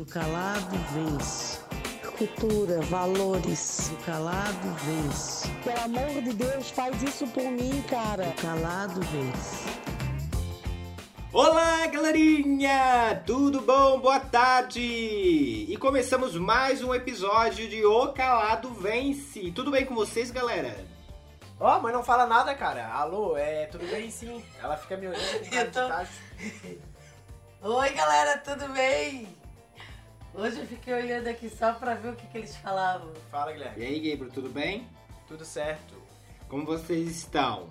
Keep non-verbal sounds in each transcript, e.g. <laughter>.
O calado vence. Cultura, valores. O calado vence. Pelo amor de Deus, faz isso por mim, cara. O calado vence. Olá, galerinha! Tudo bom? Boa tarde! E começamos mais um episódio de O Calado Vence. Tudo bem com vocês, galera? Ó, mas não fala nada, cara. Alô, é tudo bem sim. Ela fica me olhando <laughs> Eu tô- de tacho. Oi, galera, tudo bem? Hoje eu fiquei olhando aqui só pra ver o que, que eles falavam. Fala, E Guilherme. aí, Gabriel, tudo bem? Tudo certo. Como vocês estão?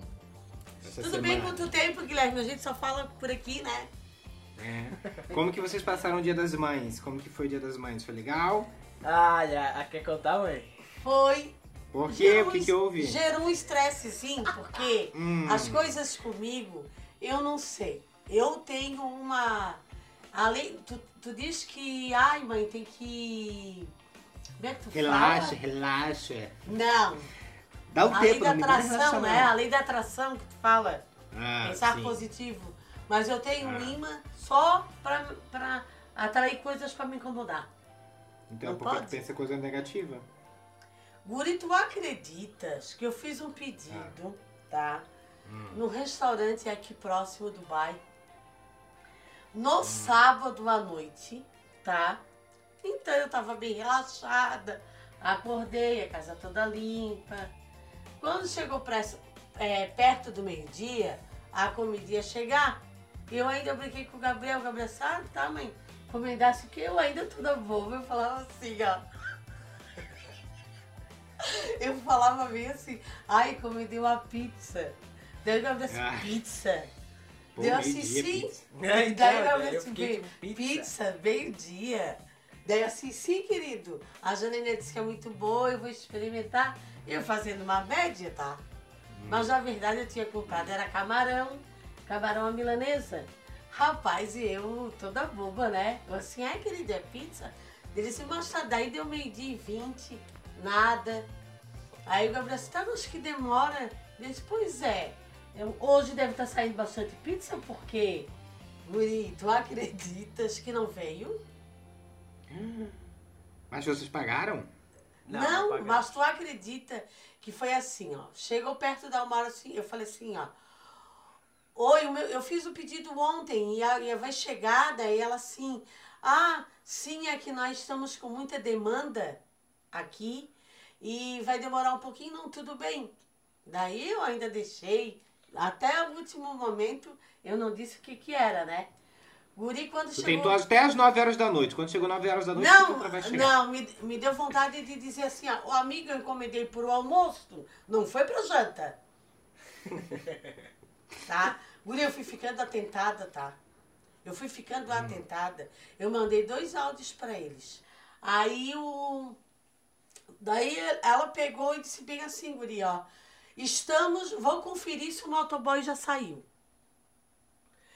Essa tudo bem semana? quanto tempo, Guilherme? A gente só fala por aqui, né? É. Como que vocês passaram o Dia das Mães? Como que foi o Dia das Mães? Foi legal? Ah, já, quer contar, mãe? Foi. Por quê? gerou O que um- que houve? Gerou um estresse, sim, porque Hum. as coisas comigo, eu não sei. Eu tenho uma. Além. Tu, tu diz que. Ai, mãe, tem que. Como é que tu Relaxa, fala? relaxa. Não. Dá um A lei tempo, da atração, né? A lei da atração que tu fala. Ah, pensar sim. positivo. Mas eu tenho um Ah. imã só pra, pra atrair coisas pra me incomodar. Então, Não porque pode? tu pensa coisa negativa. Guri, tu acreditas que eu fiz um pedido, tá? Hum. No restaurante aqui próximo do bairro. No sábado à noite, tá? Então eu tava bem relaxada. Acordei, a casa toda limpa. Quando chegou pressa- é, perto do meio-dia, a comida ia chegar. Eu ainda brinquei com o Gabriel. O Gabriel disse, ah, tá, mãe. Comendasse que eu ainda toda boba. Eu falava assim, ó. <laughs> Eu falava meio assim, ai, encomendei uma pizza. Daí o Gabriel disse, Ah. pizza? Assim. <laughs> É, então, daí eu disse, fiquei "Bem, com pizza, meio-dia. Daí eu assim, sim, querido. A Janine disse que é muito boa, eu vou experimentar. Eu fazendo uma média, tá? Mas na verdade eu tinha comprado, era camarão, camarão à milanesa. Rapaz, e eu toda boba, né? Eu assim, ai querido, é pizza? Ele disse, mas tá, daí deu meio-dia e vinte, nada. Aí o Gabriel disse, tá, mas que demora. Eu disse, pois é, eu- hoje deve estar saindo bastante pizza, porque, Guri, tu acreditas que não veio? Mas vocês pagaram? Não, Não, pagaram. mas tu acredita que foi assim, ó. Chegou perto da uma hora assim, eu falei assim, ó. Oi, meu- eu fiz o pedido ontem e, a, e vai chegar, daí ela assim, ah, sim, é que nós estamos com muita demanda aqui e vai demorar um pouquinho, não, tudo bem. Daí eu ainda deixei, até o último momento, eu não disse o que que era, né? Guri, quando Tu chegou... tentou até as 9 horas da noite. Quando chegou 9 horas da noite, Não, tu vai chegar. não, me, me deu vontade de dizer assim, ó, o amigo eu encomendei pro almoço, não foi pra janta. <laughs> tá? Guri, eu fui ficando atentada, tá? Eu fui ficando atentada. Eu mandei dois áudios pra eles. Aí o. Daí ela pegou e disse bem assim, Guri, ó. Estamos. Vou conferir se o motoboy já saiu.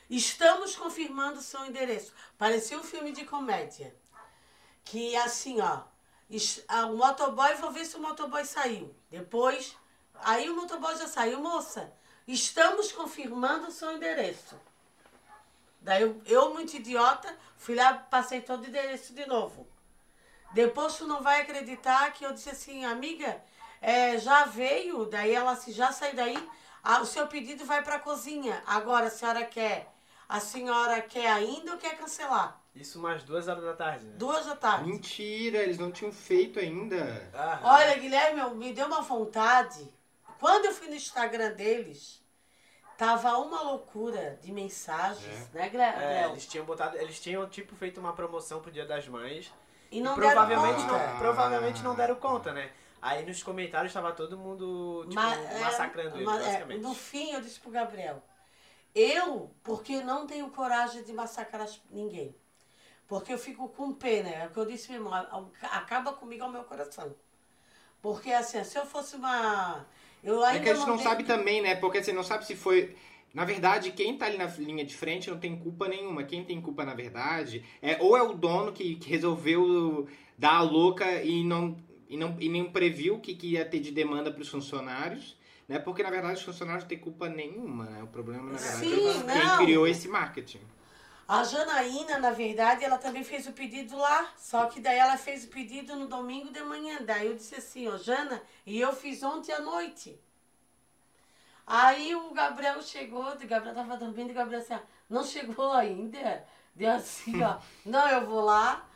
Estamos confirmando seu endereço. Parecia um filme de comédia. Que assim, ó. O motoboy, vou ver se o motoboy saiu. Depois. Aí o motoboy já saiu, moça. Estamos confirmando seu endereço. Daí eu, eu, muito idiota, fui lá, passei todo o endereço de novo. Depois tu não vai acreditar que eu disse assim, amiga, é, já veio, daí ela assim, já saiu daí, ah, o seu pedido vai pra cozinha. Agora a senhora quer, a senhora quer ainda ou quer cancelar? Isso umas duas horas da tarde, né? Duas da tarde. Mentira, eles não tinham feito ainda. Ah, Olha, Guilherme, eu- me deu uma vontade. Quando eu fui no Instagram deles, tava uma loucura de mensagens, né, Guilherme? É, eles tinham botado, eles tinham tipo feito uma promoção pro Dia das Mães e e não provavelmente deram conta. não, provavelmente não deram conta, né? Aí nos comentários tava todo mundo tipo, Ma- é, massacrando ele, ma- é, basicamente. no fim, eu disse pro Gabriel, eu, porque não tenho coragem de massacrar as- ninguém. Porque eu fico com pena, é o que eu disse mesmo, a- a- acaba comigo ao meu coração. Porque assim, se eu fosse uma. Eu É ainda que a gente não sabe também, né? Porque você não sabe se foi. Na verdade, quem tá ali na linha de frente não tem culpa nenhuma. Quem tem culpa, na verdade, é ou é o dono que, que resolveu dar a louca e não, e não, e nem previu o que, que ia ter de demanda para os funcionários. Né? Porque, na verdade, os funcionários não têm culpa nenhuma. Né? O problema, na verdade, Sim, é quem criou esse marketing. A Janaína, na verdade, ela também fez o pedido lá, só que daí ela fez o pedido no domingo de manhã. Daí eu disse assim, ó, Jana, e eu fiz ontem à noite. Aí o Gabriel chegou, o Gabriel tava dormindo, e o Gabriel assim, ó, não chegou ainda? Deu assim, ó, <laughs> não, eu vou lá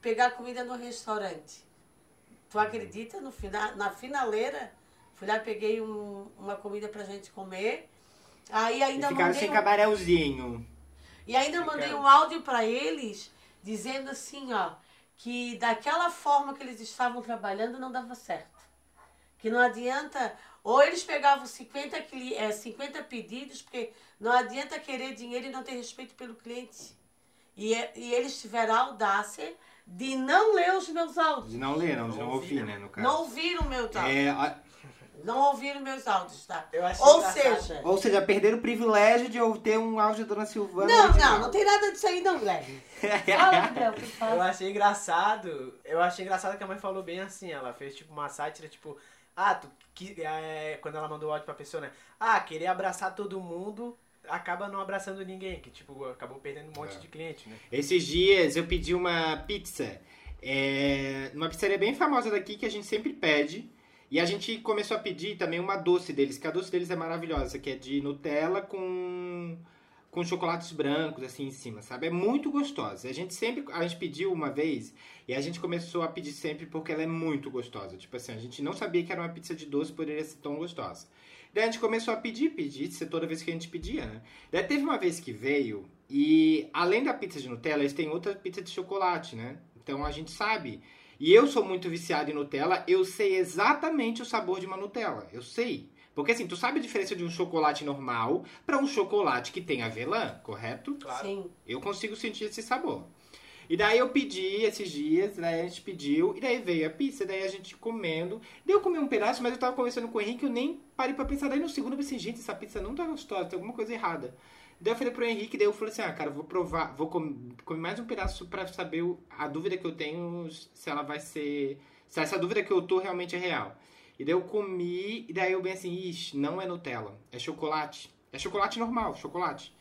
pegar comida no restaurante. Tu acredita? No final, na finaleira, fui lá, peguei um- uma comida pra gente comer. Aí ainda ficaram mandei sem um- camarelzinho. e ainda mandei um áudio para eles dizendo assim, ó, que daquela forma que eles estavam trabalhando não dava certo. Que não adianta, ou eles pegavam 50, cli- eh, 50 pedidos, porque não adianta querer dinheiro e não ter respeito pelo cliente. E, é- e eles tiveram a audácia de não ler os meus áudios. De não ler, não, de não Não ouvir, ouvi, né, no caso. Não ouviram meus áudios. É, ó, Não ouviram meus áudios, tá? Eu achei Ou engraçado. seja, ou seja, perderam o privilégio de eu ter um áudio da Dona Silvana. não, original. não, não tem nada disso aí não, Guilherme. O Eu achei engraçado. Eu achei engraçado que a mãe falou bem assim. Ela fez tipo uma sátira, tipo, ah, tu que, é, quando ela mandou o áudio pra pessoa, né? Ah, querer abraçar todo mundo acaba não abraçando ninguém, que tipo, acabou perdendo um monte de cliente, né? Esses dias eu pedi uma pizza. É, numa pizzaria bem famosa daqui que a gente sempre pede. E a gente começou a pedir também uma doce deles, que a doce deles é maravilhosa, que é de Nutella com, com chocolates brancos assim em cima, sabe? É muito gostosa. A gente sempre, a gente pediu uma vez e a gente começou a pedir sempre porque ela é muito gostosa. Tipo assim, a gente não sabia que era uma pizza de doce poderia ser tão gostosa. Daí a gente começou a pedir, pedir, ser toda vez que a gente pedia, né? Daí teve uma vez que veio e além da pizza de Nutella, eles têm outra pizza de chocolate, né? Então a gente sabe. E eu sou muito viciado em Nutella, eu sei exatamente o sabor de uma Nutella. Eu sei. Porque assim, tu sabe a diferença de um chocolate normal para um chocolate que tem avelã, correto? Claro. Sim. Eu consigo sentir esse sabor. E daí eu pedi esses dias, daí a gente pediu, e daí veio a pizza, daí a gente comendo. Daí eu comi um pedaço, mas eu tava conversando com o Henrique, eu nem parei pra pensar. Daí no segundo eu pensei, gente, essa pizza não tá gostosa, tem alguma coisa errada. Daí eu falei pro Henrique, daí eu falei assim, ah, cara, vou provar, vou com- comer mais um pedaço pra saber a dúvida que eu tenho, se ela vai ser... Se essa dúvida que eu tô realmente é real. E daí eu comi, e daí eu bem assim, ixi, não é Nutella, é chocolate. É chocolate normal, chocolate.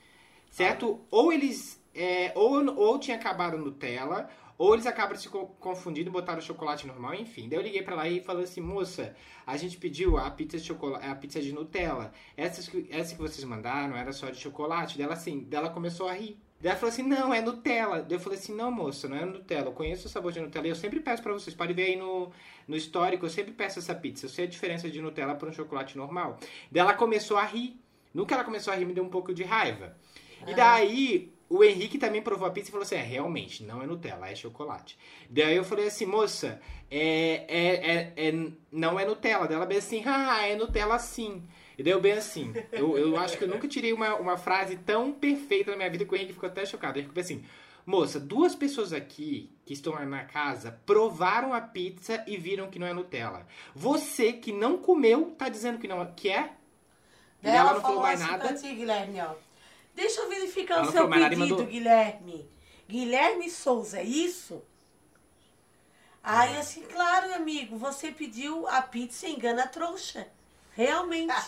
Certo? Ou eles. É, ou, ou tinha acabado Nutella, ou eles acabaram se co- confundindo e botaram chocolate normal, enfim. Daí eu liguei pra lá e falei assim, moça, a gente pediu a pizza de chocolate, a pizza de Nutella. Essa, que- essa que vocês mandaram era só de chocolate. Daí ela assim, daí ela começou a rir. Daí ela falou assim, não, é Nutella. Daí eu falei assim, não, moça, não é Nutella. Eu conheço o sabor de Nutella e eu sempre peço pra vocês. Pode ver aí no, no histórico, eu sempre peço essa pizza. Eu sei a diferença de Nutella para um chocolate normal. Daí ela começou a rir. No que ela começou a rir, me deu um pouco de raiva. E daí, o Henrique também provou a pizza e falou assim: é, realmente, não é Nutella, é chocolate. Daí eu falei assim, moça, é, é, é, é- não é Nutella. Daí ela bem assim, ah, é Nutella sim. E daí eu bem assim, eu, eu acho que eu nunca tirei uma, uma frase tão perfeita na minha vida que o Henrique ficou até chocado. Ele ficou assim, moça, duas pessoas aqui que estão na casa provaram a pizza e viram que não é Nutella. Você que não comeu, tá dizendo que, não, que é? E Daí ela não falou mais assim nada. pra ti, Guilherme, ó. Deixa eu verificar Ela o seu pedido, mandou- Guilherme. Guilherme Souza, é isso? Aí, assim, claro, amigo, você pediu a pizza engana trouxa. Realmente. <laughs>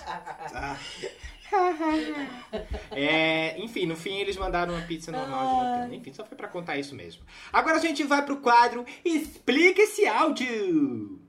É, enfim, no fim eles mandaram uma pizza normal Nutella. Enfim, só foi pra contar isso mesmo. Agora a gente vai pro quadro Explica esse áudio.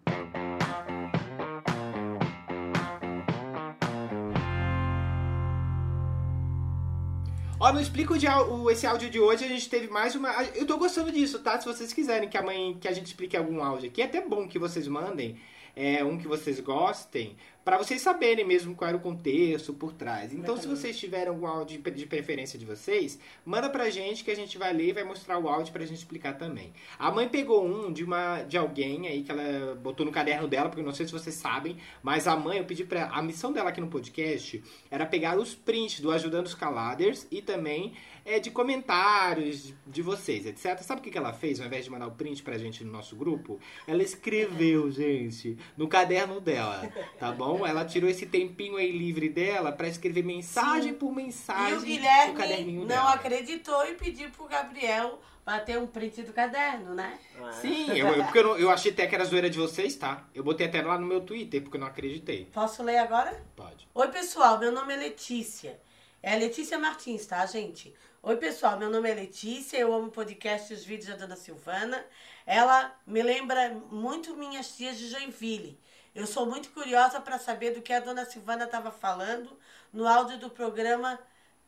Ó, de, au- o- esse áudio de hoje, a gente teve mais uma... Eu tô gostando disso, tá? Se vocês quiserem que a mãe, que a gente explique algum áudio aqui, é até bom que vocês mandem é, um que vocês gostem, pra vocês saberem mesmo qual era o contexto por trás. Então, se vocês tiverem algum áudio de- preferência de vocês, manda pra gente que a gente vai ler e vai mostrar o áudio pra gente explicar também. A mãe pegou um de uma de alguém aí que ela botou no caderno dela, porque não sei se vocês sabem, mas a mãe, eu pedi pra a missão dela aqui no podcast era pegar os prints do Ajudando os Caladers e também é, de comentários de vocês, etc. Sabe o que que ela fez ao invés de mandar o print pra gente no nosso grupo? Ela escreveu, <laughs> gente, no caderno dela, tá bom? Ela tirou esse tempinho aí livre dela pra escrever mensagem por mensagem E o no Guilherme caderninho não dela. acreditou e pediu pro Gabriel bater um print do caderno, né? É? Sim, eu, eu- porque eu, não- eu achei até que era zoeira de vocês, tá? Eu botei até lá no meu Twitter, porque eu não acreditei. Posso ler agora? Pode. Oi, pessoal, meu nome é Letícia. É Letícia Martins, tá, gente? Oi, pessoal. Meu nome é Letícia. Eu amo podcast e os vídeos da Dona Silvana. Ela me lembra muito minhas tias de Joinville. Eu sou muito curiosa para saber do que a Dona Silvana estava falando no áudio do programa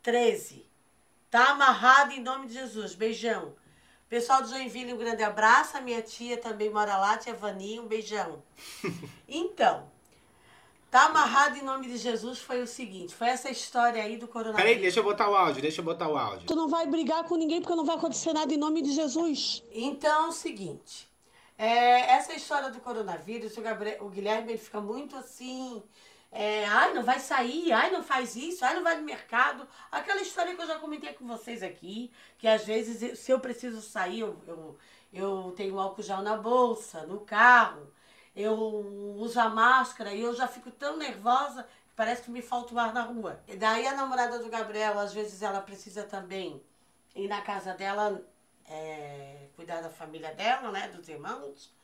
13. Tá amarrado em nome de Jesus. Beijão. Pessoal de Joinville, um grande abraço. A minha tia também mora lá, tia Vani, um beijão. <laughs> Então, tá amarrado em nome de Jesus foi o seguinte, foi essa história aí do coronavírus. Peraí, deixa eu botar o áudio, deixa eu botar o áudio. Tu não vai brigar com ninguém porque não vai acontecer nada em nome de Jesus. Então, é o seguinte, é, essa história do coronavírus, o, Gabriel, o Guilherme ele fica muito assim, é, ai, não vai sair, ai, não faz isso, ai, não vai no mercado. Aquela história que eu já comentei com vocês aqui, que às vezes, se eu preciso sair, eu, eu, eu tenho álcool gel na bolsa, no carro, eu uso a máscara e eu já fico tão nervosa que parece que me falta o ar na rua. E daí a namorada do Gabriel, às vezes ela precisa também ir na casa dela é, cuidar da família dela, né, dos irmãos.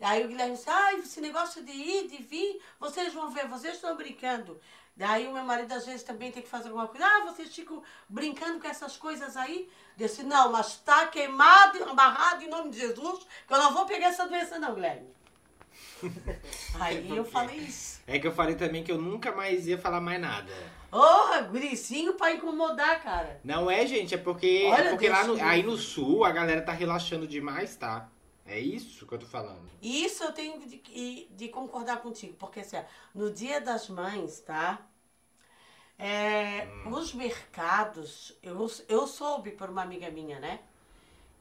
E aí o Guilherme disse, ah, esse negócio de ir, de vir, vocês vão ver, vocês estão brincando. Daí o meu marido às vezes também tem que fazer alguma coisa. Ah, vocês ficam brincando com essas coisas aí? Eu disse, não, mas está queimado, amarrado em nome de Jesus, que eu não vou pegar essa doença não, Guilherme. Aí eu falei isso. É que eu falei também que eu nunca mais ia falar mais nada. Ô, guricinho pra incomodar, cara. Não é, gente, é porque, Olha, é porque Deus lá no- aí no sul a galera tá relaxando demais, tá? É isso que eu tô falando. Isso eu tenho de, de- concordar contigo, porque assim, no dia das mães, tá? É, Hum. Os mercados, eu, eu soube por uma amiga minha, né?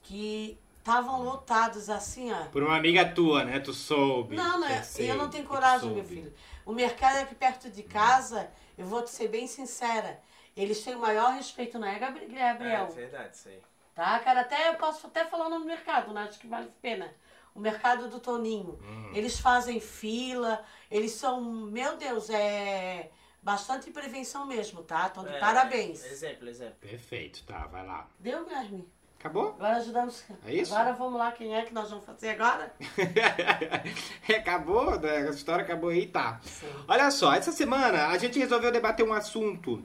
Que estavam lotados assim, ó. Por uma amiga tua, né? Tu soube. Não, não, é- Eu sei eu não tenho coragem, meu filho. O mercado é aqui perto de casa, eu vou te ser bem sincera. Eles têm o maior respeito, não é, Gabri- Gabriel? É verdade, isso aí. Tá, cara? Até eu posso até falar o nome do mercado, né? Acho que vale a pena. O mercado do Toninho. Hum. Eles fazem fila, eles são, meu Deus, é bastante prevenção mesmo, tá? Então, de É, parabéns. Exemplo, exemplo. Perfeito, tá, vai lá. Deu, Guilherme? Acabou? Agora ajudamos. É isso? Agora vamos lá, quem é que nós vamos fazer agora? <laughs> acabou, né? a história acabou aí, tá. Sim. Olha só, essa semana a gente resolveu debater um assunto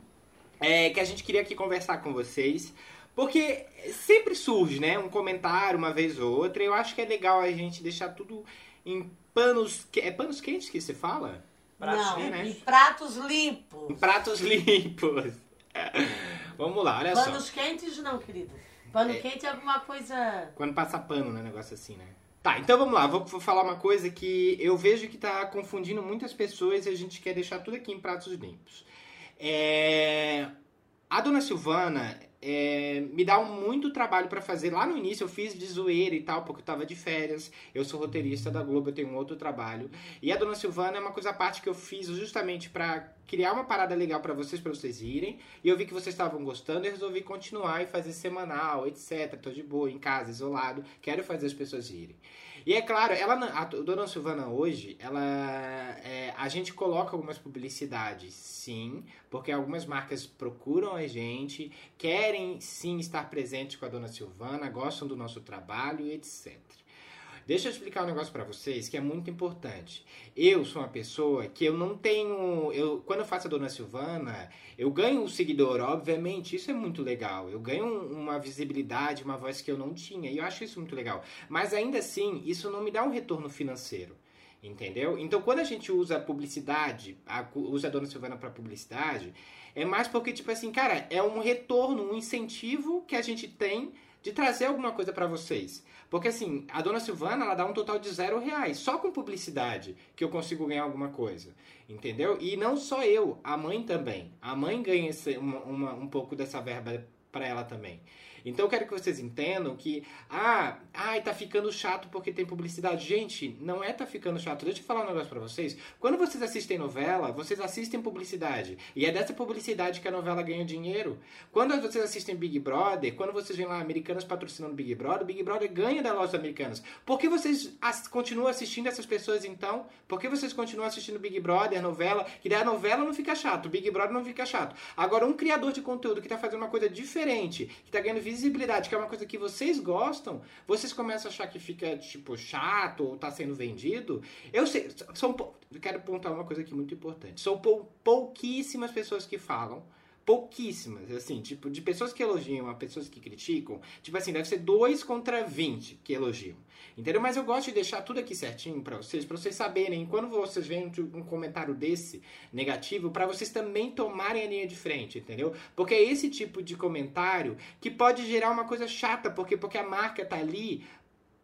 é, que a gente queria aqui conversar com vocês. Porque sempre surge, né? Um comentário uma vez ou outra. E eu acho que é legal a gente deixar tudo em panos. que- É panos quentes que se fala? Pratos Não, limpos. em pratos limpos. Em pratos <laughs> limpos. Vamos lá, olha só. Panos quentes não, querido. Pano quente é alguma coisa... Quando passa pano, né? Negócio assim, né? Tá, então vamos lá. Vou, vou falar uma coisa que eu vejo que tá confundindo muitas pessoas e a gente quer deixar tudo aqui em pratos limpos. É, A dona Silvana é, me dá muito trabalho pra fazer. Lá no início eu fiz de zoeira e tal, porque eu tava de férias. Eu sou roteirista da Globo, eu tenho um outro trabalho. E a dona Silvana é uma coisa à parte que eu fiz justamente pra criar uma parada legal pra vocês, pra vocês irem. E eu vi que vocês estavam gostando e resolvi continuar e fazer semanal, etc. Tô de boa, em casa, isolado. Quero fazer as pessoas irem. E é claro, ela, a Dona Silvana hoje, ela, é, a gente coloca algumas publicidades, sim, porque algumas marcas procuram a gente, querem sim estar presentes com a Dona Silvana, gostam do nosso trabalho etc. Deixa eu explicar um negócio pra vocês que é muito importante. Eu sou uma pessoa que eu não tenho, eu quando eu faço a Dona Silvana, eu ganho um seguidor, obviamente, isso é muito legal. Eu ganho um- uma visibilidade, uma voz que eu não tinha, e eu acho isso muito legal. Mas ainda assim, isso não me dá um retorno financeiro. Entendeu? Então, quando a gente usa publicidade, a- usa a Dona Silvana para publicidade, é mais porque, tipo assim, cara, é um retorno, um incentivo que a gente tem de trazer alguma coisa para vocês. Porque, assim, a Dona Silvana, ela dá um total de zero reais, só com publicidade que eu consigo ganhar alguma coisa. Entendeu? E não só eu, a mãe também. A mãe ganha esse- uma- uma- um pouco dessa verba para ela também. Então eu quero que vocês entendam que, ah, ai, tá ficando chato porque tem publicidade. Gente, não é tá ficando chato. Deixa eu falar um negócio pra vocês. Quando vocês assistem novela, vocês assistem publicidade. E é dessa publicidade que a novela ganha dinheiro. Quando vocês assistem Big Brother, quando vocês veem lá americanas patrocinando Big Brother, Big Brother ganha da loja americanas. Por que vocês as- continuam assistindo essas pessoas então? Por que vocês continuam assistindo Big Brother, novela? Que daí a novela não fica chato, Big Brother não fica chato. Agora, um criador de conteúdo que tá fazendo uma coisa diferente, que tá ganhando visibilidade, que é uma coisa que vocês gostam, vocês começam a achar que fica, tipo, chato ou tá sendo vendido. Eu sei, são, quero pontuar uma coisa aqui muito importante. São pou- pouquíssimas pessoas que falam, pouquíssimas, assim, tipo, de pessoas que elogiam a pessoas que criticam, tipo assim, deve ser 2 contra 20 que elogiam. Entendeu? Mas eu gosto de deixar tudo aqui certinho pra vocês, pra vocês saberem, quando vocês veem um comentário desse negativo, pra vocês também tomarem a linha de frente, entendeu? Porque é esse tipo de comentário que pode gerar uma coisa chata, porque porque a marca tá ali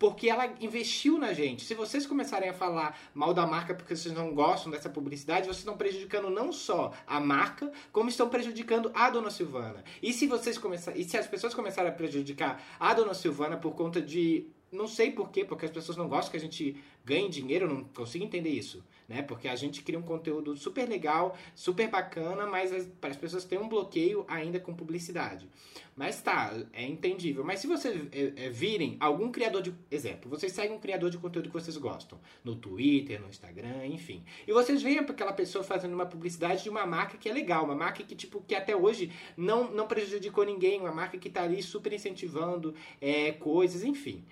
porque ela investiu na gente. Se vocês começarem a falar mal da marca porque vocês não gostam dessa publicidade, vocês estão prejudicando não só a marca, como estão prejudicando a Dona Silvana. E se vocês começar, e se as pessoas começarem a prejudicar a Dona Silvana por conta de não sei porquê, porque as pessoas não gostam que a gente ganhe dinheiro, eu não consigo entender isso, né? Porque a gente cria um conteúdo super legal, super bacana, mas as, as pessoas têm um bloqueio ainda com publicidade. Mas tá, é entendível. Mas se vocês é, é, virem algum criador de. Exemplo, vocês seguem um criador de conteúdo que vocês gostam, no Twitter, no Instagram, enfim. E vocês veem aquela pessoa fazendo uma publicidade de uma marca que é legal, uma marca que, tipo, que até hoje não, não prejudicou ninguém, uma marca que tá ali super incentivando é, coisas, enfim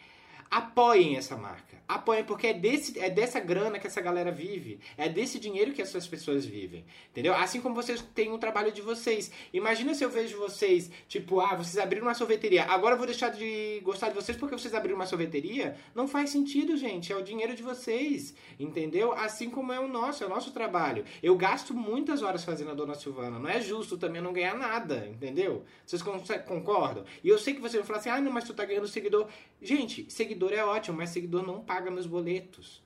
apoiem essa marca. Apoiem, porque é, desse, é dessa grana que essa galera vive. É desse dinheiro que essas pessoas vivem. Entendeu? Assim como vocês têm um trabalho de vocês. Imagina se eu vejo vocês, tipo, ah, vocês abriram uma sorveteria. Agora eu vou deixar de gostar de vocês porque vocês abriram uma sorveteria. Não faz sentido, gente. É o dinheiro de vocês. Entendeu? Assim como é o nosso, é o nosso trabalho. Eu gasto muitas horas fazendo a Dona Silvana. Não é justo também não ganhar nada. Entendeu? Vocês concordam? E eu sei que você vai falar assim, ah, não, mas tu tá ganhando seguidor. Gente, seguidor é ótimo, mas seguidor não paga meus boletos.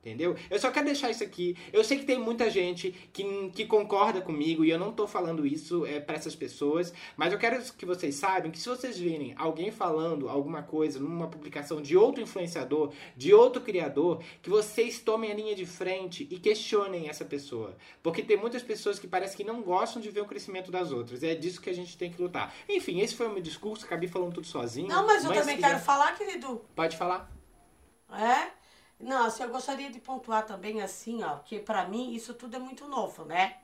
Entendeu? Eu só quero deixar isso aqui. Eu sei que tem muita gente que, que concorda comigo e eu não tô falando isso é, para essas pessoas, mas eu quero que vocês saibam que se vocês virem alguém falando alguma coisa numa publicação de outro influenciador, de outro criador, que vocês tomem a linha de frente e questionem essa pessoa. Porque tem muitas pessoas que parece que não gostam de ver o crescimento das outras. É disso que a gente tem que lutar. Enfim, esse foi o meu discurso, acabei falando tudo sozinho. Não, mas eu mas também quero falar, querido. Pode falar. É? Não, assim, eu gostaria de pontuar também assim, ó, que pra mim isso tudo é muito novo, né?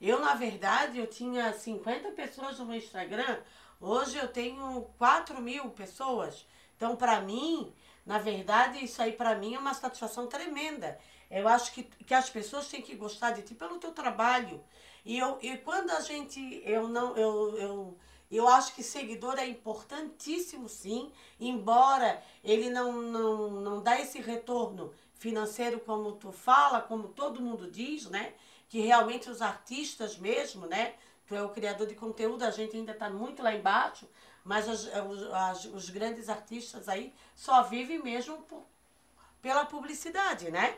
Eu, na verdade, eu tinha 50 pessoas no meu Instagram, hoje eu tenho 4 mil pessoas. Então, pra mim, na verdade, isso aí pra mim é uma satisfação tremenda. Eu acho que, que as pessoas têm que gostar de ti pelo teu trabalho. E, eu, e quando a gente, eu não, eu, eu, eu acho que seguidor é importantíssimo sim, embora ele não, não, não dá esse retorno financeiro como tu fala, como todo mundo diz, né? Que realmente os artistas mesmo, né? Tu é o criador de conteúdo, a gente ainda está muito lá embaixo, mas os, os, as- os grandes artistas aí só vivem mesmo por, pela publicidade, né?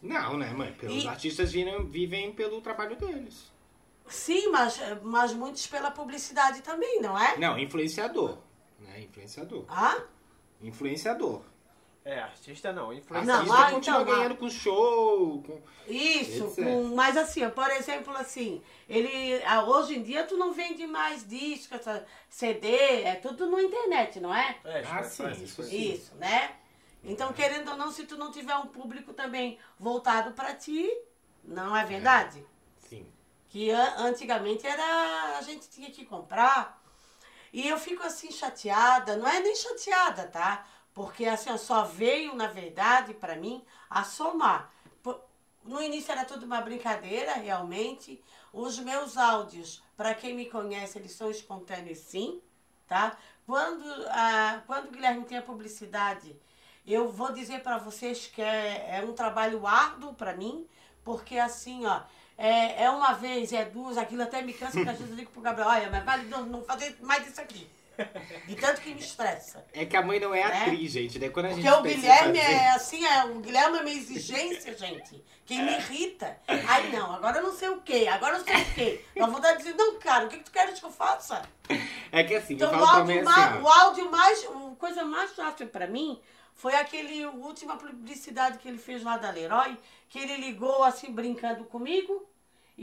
Não, né, mãe? Pelos E- artistas vivem, vivem pelo trabalho deles. Sim, mas, mas muitos pela publicidade também, não é? Não, influenciador. Né? Influenciador. Ah? Influenciador. É, artista não, Não, influencer. Artista mas continua então, ganhando com show. Com... Isso, com- mas assim, por exemplo, assim, ele ah, hoje em dia tu não vende mais disco, CD, é tudo na internet, não é? É, Ah, sim, isso sim. Isso, né? Então, querendo ou não, se tu não tiver um público também voltado para ti, não é verdade? Sim. Que an- antigamente era a gente tinha que comprar. E eu fico assim chateada, não é nem chateada, tá? Porque assim, só veio, na verdade, para mim, a somar. No início era tudo uma brincadeira, realmente. Os meus áudios, para quem me conhece, eles são espontâneos sim, tá? Quando, ah, quando o Guilherme tem a publicidade, eu vou dizer para vocês que é, é um trabalho árduo para mim, porque assim, ó, é, é uma vez, é duas, aquilo até me cansa, porque às vezes eu digo pro Gabriel, olha, mas vale não, não fazer mais isso aqui. De tanto que me estressa. É que a mãe não é Né? atriz, gente. Daí quando a Porque gente o Guilherme fazer- é assim, é, o Guilherme é uma exigência, gente, que me irrita. Ai, não, agora eu não sei o quê, agora eu sei o quê. Eu vou dar dizer, não, cara, o que, que tu queres que eu faça? É que assim, Então, eu o áudio, assim, mais, ó. o áudio mais. A coisa mais fácil pra mim foi aquele última publicidade que ele fez lá da Leroy, que ele ligou assim, brincando comigo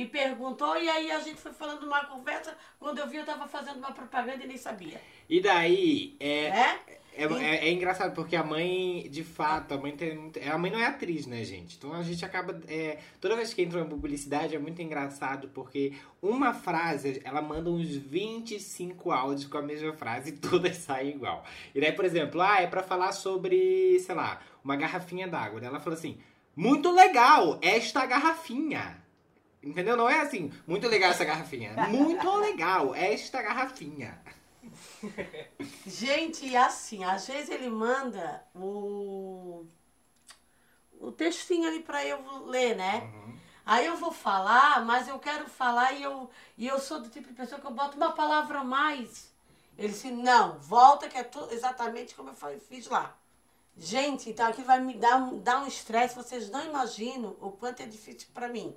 e perguntou, e aí a gente foi falando uma conversa. Quando eu vi, eu tava fazendo uma propaganda e nem sabia. E daí, é, Né? é, é, é engraçado, porque a mãe, de fato, a mãe tem. muito- A mãe não é atriz, né, gente? Então a gente acaba. é, toda vez que entra uma publicidade é muito engraçado, porque uma frase, ela manda uns 25 áudios com a mesma frase e todas <laughs> saem igual. E daí, por exemplo, ah, é pra falar sobre, sei lá, uma garrafinha d'água. Ela falou assim: muito legal, esta garrafinha. Entendeu? Não é assim, muito legal essa garrafinha. Muito legal, esta garrafinha. Gente, assim, às vezes ele manda o, o textinho ali pra eu ler, né? Aí eu vou falar, mas eu quero falar e eu, e eu sou do tipo de pessoa que eu boto uma palavra a mais. Ele disse, não, volta que é tudo exatamente como eu fiz lá. Gente, então aquilo vai me dar um, dar um estresse, vocês não imaginam o quanto é difícil para mim.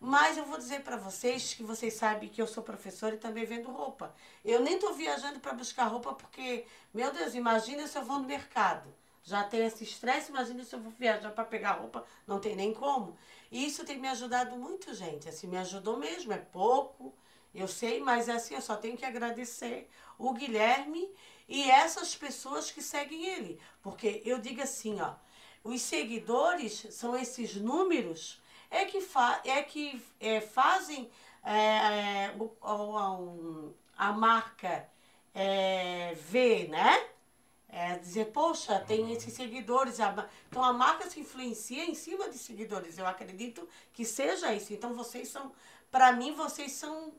Mas eu vou dizer para vocês que vocês sabem que eu sou professora e também vendo roupa. Eu nem estou viajando para buscar roupa porque, meu Deus, imagina se eu vou no mercado. Já tem esse estresse, imagina se eu vou viajar para pegar roupa, não tem nem como. E isso tem me ajudado muito, gente. Assim, me ajudou mesmo, é pouco, eu sei, mas é assim, eu só tenho que agradecer o Guilherme e essas pessoas que seguem ele. Porque eu digo assim, ó, os seguidores são esses números é que, fa é que é, fazem é, é, o- o- a marca é, ver, né? É, dizer, poxa, tem esses seguidores. Então a marca se influencia em cima de seguidores. Eu acredito que seja isso. Então vocês são, para mim, vocês são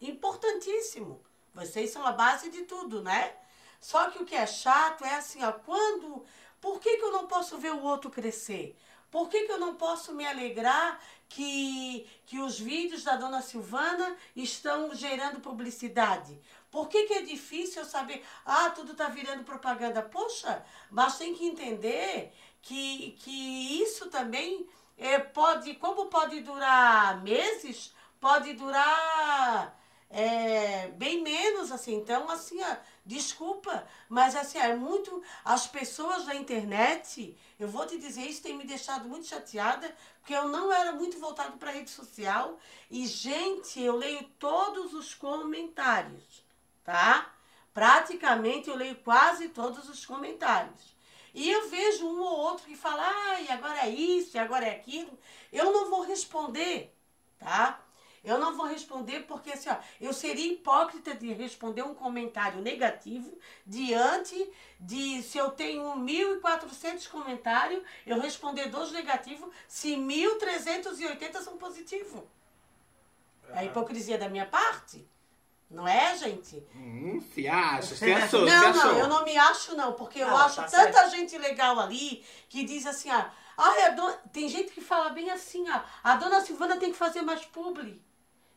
importantíssimo. Vocês são a base de tudo, né? Só que o que é chato é assim, ó, quando. Por que, que eu não posso ver o outro crescer? Por que, que eu não posso me alegrar que, que os vídeos da dona Silvana estão gerando publicidade? Por que, que é difícil eu saber, ah, tudo está virando propaganda? Poxa, mas tem que entender que, que isso também é, pode, como pode durar meses, pode durar é, bem menos, assim. Então, assim, desculpa, mas assim, é muito. As pessoas da internet, eu vou te dizer, isso tem me deixado muito chateada, porque eu não era muito voltado para rede social. E, gente, eu leio todos os comentários, tá? Praticamente eu leio quase todos os comentários. E eu vejo um ou outro que fala, ah, e agora é isso, e agora é aquilo. Eu não vou responder, tá? Eu não vou responder porque assim, ó, eu seria hipócrita de responder um comentário negativo diante de se eu tenho 1.400 comentários, eu responder dois negativos, se 1.380 são positivos. É a hipocrisia da minha parte? Não é, gente? Hum, se acha, se <laughs> achou, se Não, achou. não, eu não me acho, não, porque eu acho tá tanta gente legal ali que diz assim, ah, ai, a dona... tem gente que fala bem assim, ah, a dona Silvana tem que fazer mais publi.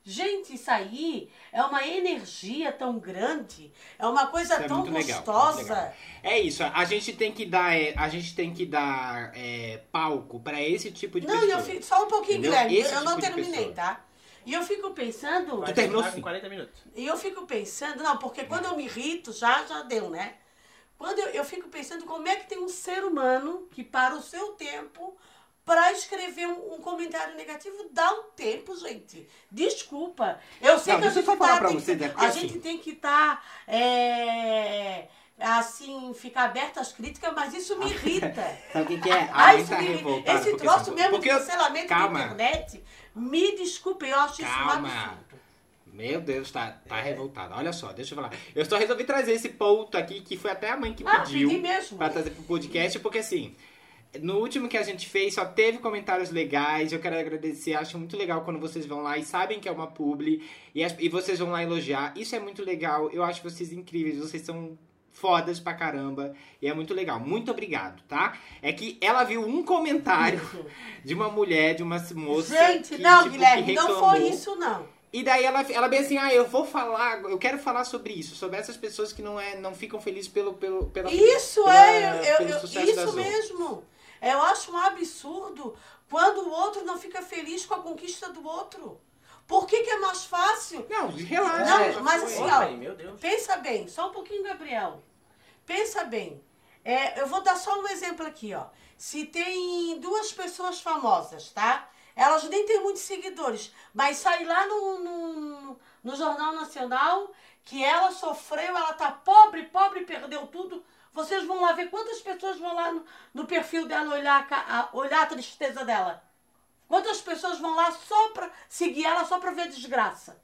Gente, isso aí é uma energia tão grande, é uma coisa é tão gostosa. legal. É isso, a gente tem que dar, é, a gente tem que dar é, palco pra esse tipo de Não, pessoa. eu fico, só um pouquinho, Entendeu? Guilherme, Esse eu não tipo de terminei, tá? E eu fico pensando, Vai terminou com 40 minutos. E eu fico pensando, não, porque quando eu me irrito, já, já deu, né? Quando eu, eu fico pensando como é que tem um ser humano que para o seu tempo para escrever um, um comentário negativo, dá um tempo, gente. Desculpa. Eu sei Não, que a gente, tá, tem, que, é porque a assim- gente tem que estar, assim, ficar aberto às críticas, mas isso me <laughs> irrita. Sabe o que, que é? Ai, Alguém isso tá me- revoltado. esse troço assim, mesmo porque de eu- cancelamento Calma. da internet, me desculpe, eu acho isso um Calma. absurdo. Meu Deus, tá, É. tá revoltado. Olha só, deixa eu falar. Eu só resolvi trazer esse ponto aqui, que foi até a mãe que Ah, pediu pedi mesmo. pra trazer pro podcast, porque assim, no último que a gente fez só teve comentários legais. Eu quero agradecer, acho muito legal quando vocês vão lá e sabem que é uma publi e, e vocês vão lá elogiar. Isso é muito legal. Eu acho vocês incríveis, vocês são fodas pra caramba e é muito legal. Muito obrigado, tá? É que ela viu um comentário <laughs> de uma mulher, de uma moça Gente, que, não, tipo, Guilherme, não foi isso, não. E daí ela, ela bem assim, ah, eu vou falar, eu quero falar sobre isso, sobre essas pessoas que não, é, não ficam felizes pelo, pelo, pela Isso pela- é, eu, pelo eu- isso outras. Mesmo. Eu acho um absurdo quando o outro não fica feliz com a conquista do outro. Por que, que é mais fácil? Não, relaxa. Não, já mas assim, ó. Pensa bem, só um pouquinho, Gabriel. Pensa bem. É, eu vou dar só um exemplo aqui, ó. Se tem duas pessoas famosas, tá? Elas nem têm muitos seguidores, mas sai lá no, no, no Jornal Nacional que ela sofreu, ela tá pobre, pobre, perdeu tudo. Vocês vão lá ver quantas pessoas vão lá no, no perfil dela olhar, a olhar a tristeza dela. Quantas pessoas vão lá só pra seguir ela, só pra ver a desgraça?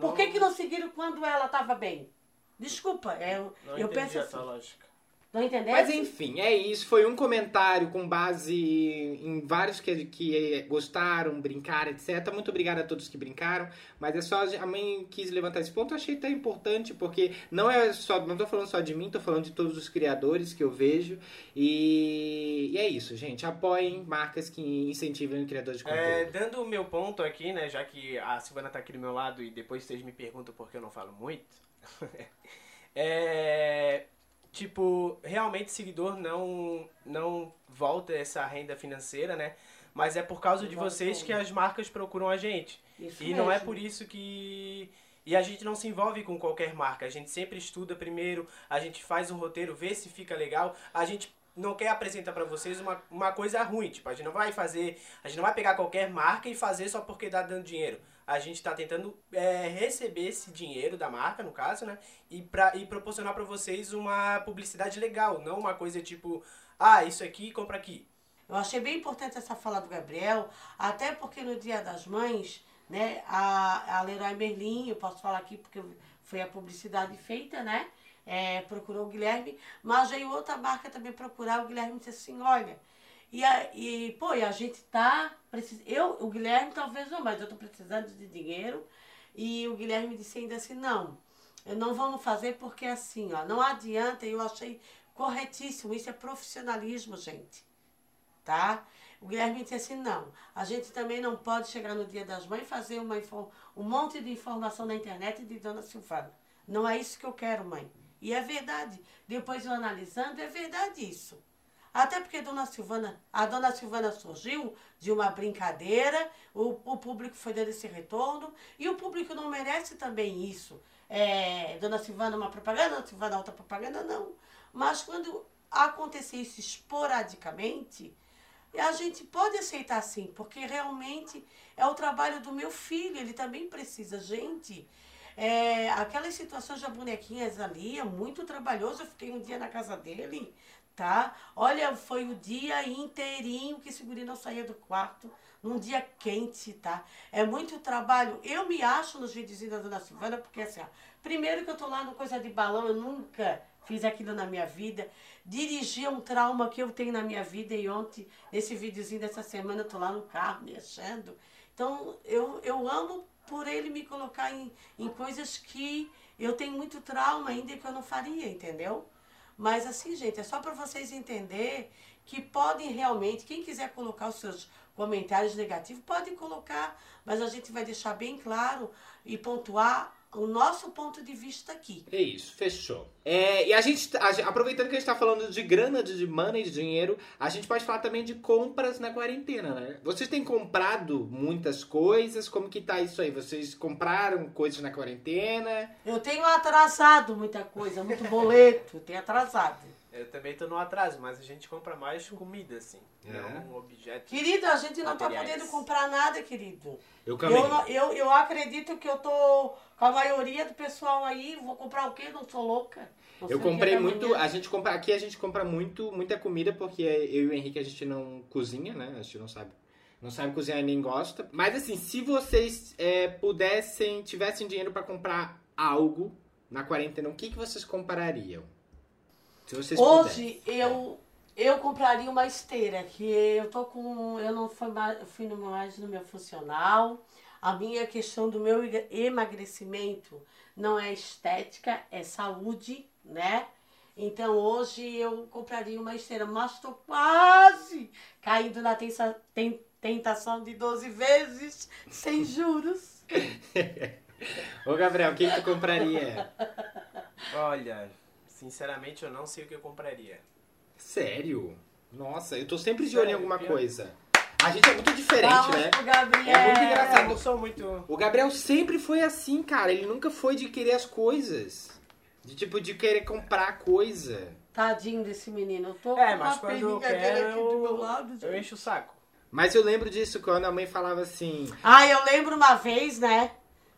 Por que, que não seguiram quando ela estava bem? Desculpa, eu, Não eu penso assim. tua lógica. Não entendeu? Mas enfim, é isso. Foi um comentário com base em vários que, que gostaram, brincaram, etc. Muito obrigado a todos que brincaram. Mas é só a mãe quis levantar esse ponto. Eu achei tão importante, porque não é só. Não tô falando só de mim, tô falando de todos os criadores que eu vejo. E, e é isso, gente. Apoiem marcas que incentivam criadores de conteúdo. É, dando o meu ponto aqui, né? Já que a Silvana tá aqui do meu lado e depois vocês me perguntam por que eu não falo muito. <laughs> é, tipo, realmente seguidor não, não volta essa renda financeira, né? Mas é por causa de vocês que as marcas procuram a gente. Isso E não é mesmo. por isso que. E a gente não se envolve com qualquer marca. A gente sempre estuda primeiro, a gente faz um roteiro, vê se fica legal. A gente não quer apresentar pra vocês uma, uma coisa ruim. Tipo, a gente não vai fazer. A gente não vai pegar qualquer marca e fazer só porque dá dando dinheiro. A gente tá tentando é, receber esse dinheiro da marca, no caso, né? E, pra, e proporcionar pra vocês uma publicidade legal, não uma coisa tipo, ah, isso aqui, compra aqui. Eu achei bem importante essa fala do Gabriel, até porque no Dia das Mães, né, a, a Leroy Merlin, eu posso falar aqui porque foi a publicidade feita, né? é, procurou o Guilherme, mas veio outra marca também procurar o Guilherme e disse assim, olha, e, a, e pô, e a gente tá precisando, eu, o Guilherme talvez não, mas eu tô precisando de dinheiro, e o Guilherme disse ainda assim, não, eu não vamos fazer porque assim, ó, não adianta, eu achei corretíssimo, isso é profissionalismo, gente tá? O Guilherme disse assim, não, a gente também não pode chegar no dia das mães e fazer uma, um monte de informação na internet de Dona Silvana. Não é isso que eu quero, mãe. E é verdade. Depois eu analisando, é verdade isso. Até porque Dona Silvana, a Dona Silvana surgiu de uma brincadeira, o, o público foi dando esse retorno, e o público não merece também isso. É, Dona Silvana uma propaganda, Dona Silvana outra propaganda, não. Mas quando acontecer isso esporadicamente, a gente pode aceitar sim, porque realmente é o trabalho do meu filho, ele também precisa. Gente, é, aquelas situações de bonequinhas ali é muito trabalhoso. Eu fiquei um dia na casa dele, tá? Olha, foi o dia inteirinho que guri não saía do quarto, num dia quente, tá? É muito trabalho. Eu me acho nos videozinhos da Dona Silvana, porque assim, ó, primeiro que eu tô lá no Coisa de Balão, eu nunca fiz aquilo na minha vida. Dirigir um trauma que eu tenho na minha vida e ontem, nesse videozinho dessa semana, eu tô lá no carro mexendo. Então, eu, eu amo por ele me colocar em, em coisas que eu tenho muito trauma ainda que eu não faria, entendeu? Mas assim, gente, é só para vocês entenderem que podem realmente, quem quiser colocar os seus comentários negativos, pode colocar, mas a gente vai deixar bem claro e pontuar o nosso ponto de vista aqui. É isso, fechou. É, e a gente, a gente- aproveitando que a gente tá falando de grana, de, de money, de dinheiro, a gente pode falar também de compras na quarentena, né? Vocês têm comprado muitas coisas? Como que tá isso aí? Vocês compraram coisas na quarentena? Eu tenho atrasado muita coisa, muito boleto, tenho atrasado. Eu também tô no atraso, mas a gente compra mais comida, assim. É. Não objetos. Querido, a gente não tá Materiais. podendo comprar nada, querido. Eu Eu, não- eu, eu acredito que eu tô com a maioria do pessoal aí. Vou comprar o quê? Não sou louca. Não Eu comprei muito, a gente compra, aqui a gente compra muito, muita comida porque eu e o Henrique a gente não cozinha, né? A gente não sabe, não sabe cozinhar e nem gosta. Mas assim, se vocês é, pudessem, tivessem dinheiro pra comprar algo na quarentena, o que, que vocês comprariam? Se vocês Hoje pudessem. eu, eu compraria uma esteira, que eu tô com. Eu não fui mais, fui mais no meu funcional. A minha questão do meu emagrecimento não é estética, é saúde, né? Então hoje eu compraria uma esteira, mas estou quase caindo na tensa- ten- tentação de 12 vezes sem juros. <laughs> Ô Gabriel, o que, tu compraria? Olha, sinceramente eu não sei o que eu compraria. Sério? Nossa, eu tô sempre de olho em alguma coisa. A gente é muito diferente, Vamos né? pro Gabriel. É muito Eu engraçado. não sou muito. O Gabriel sempre foi assim, cara. Ele nunca foi de querer as coisas. De tipo, de querer comprar coisa. Tadinho desse menino. Eu tô É, com mas uma quando eu quero, aqui do meu lado. eu gente. encho o saco. Mas eu lembro disso quando a mãe falava assim. Ah, eu lembro uma vez, né?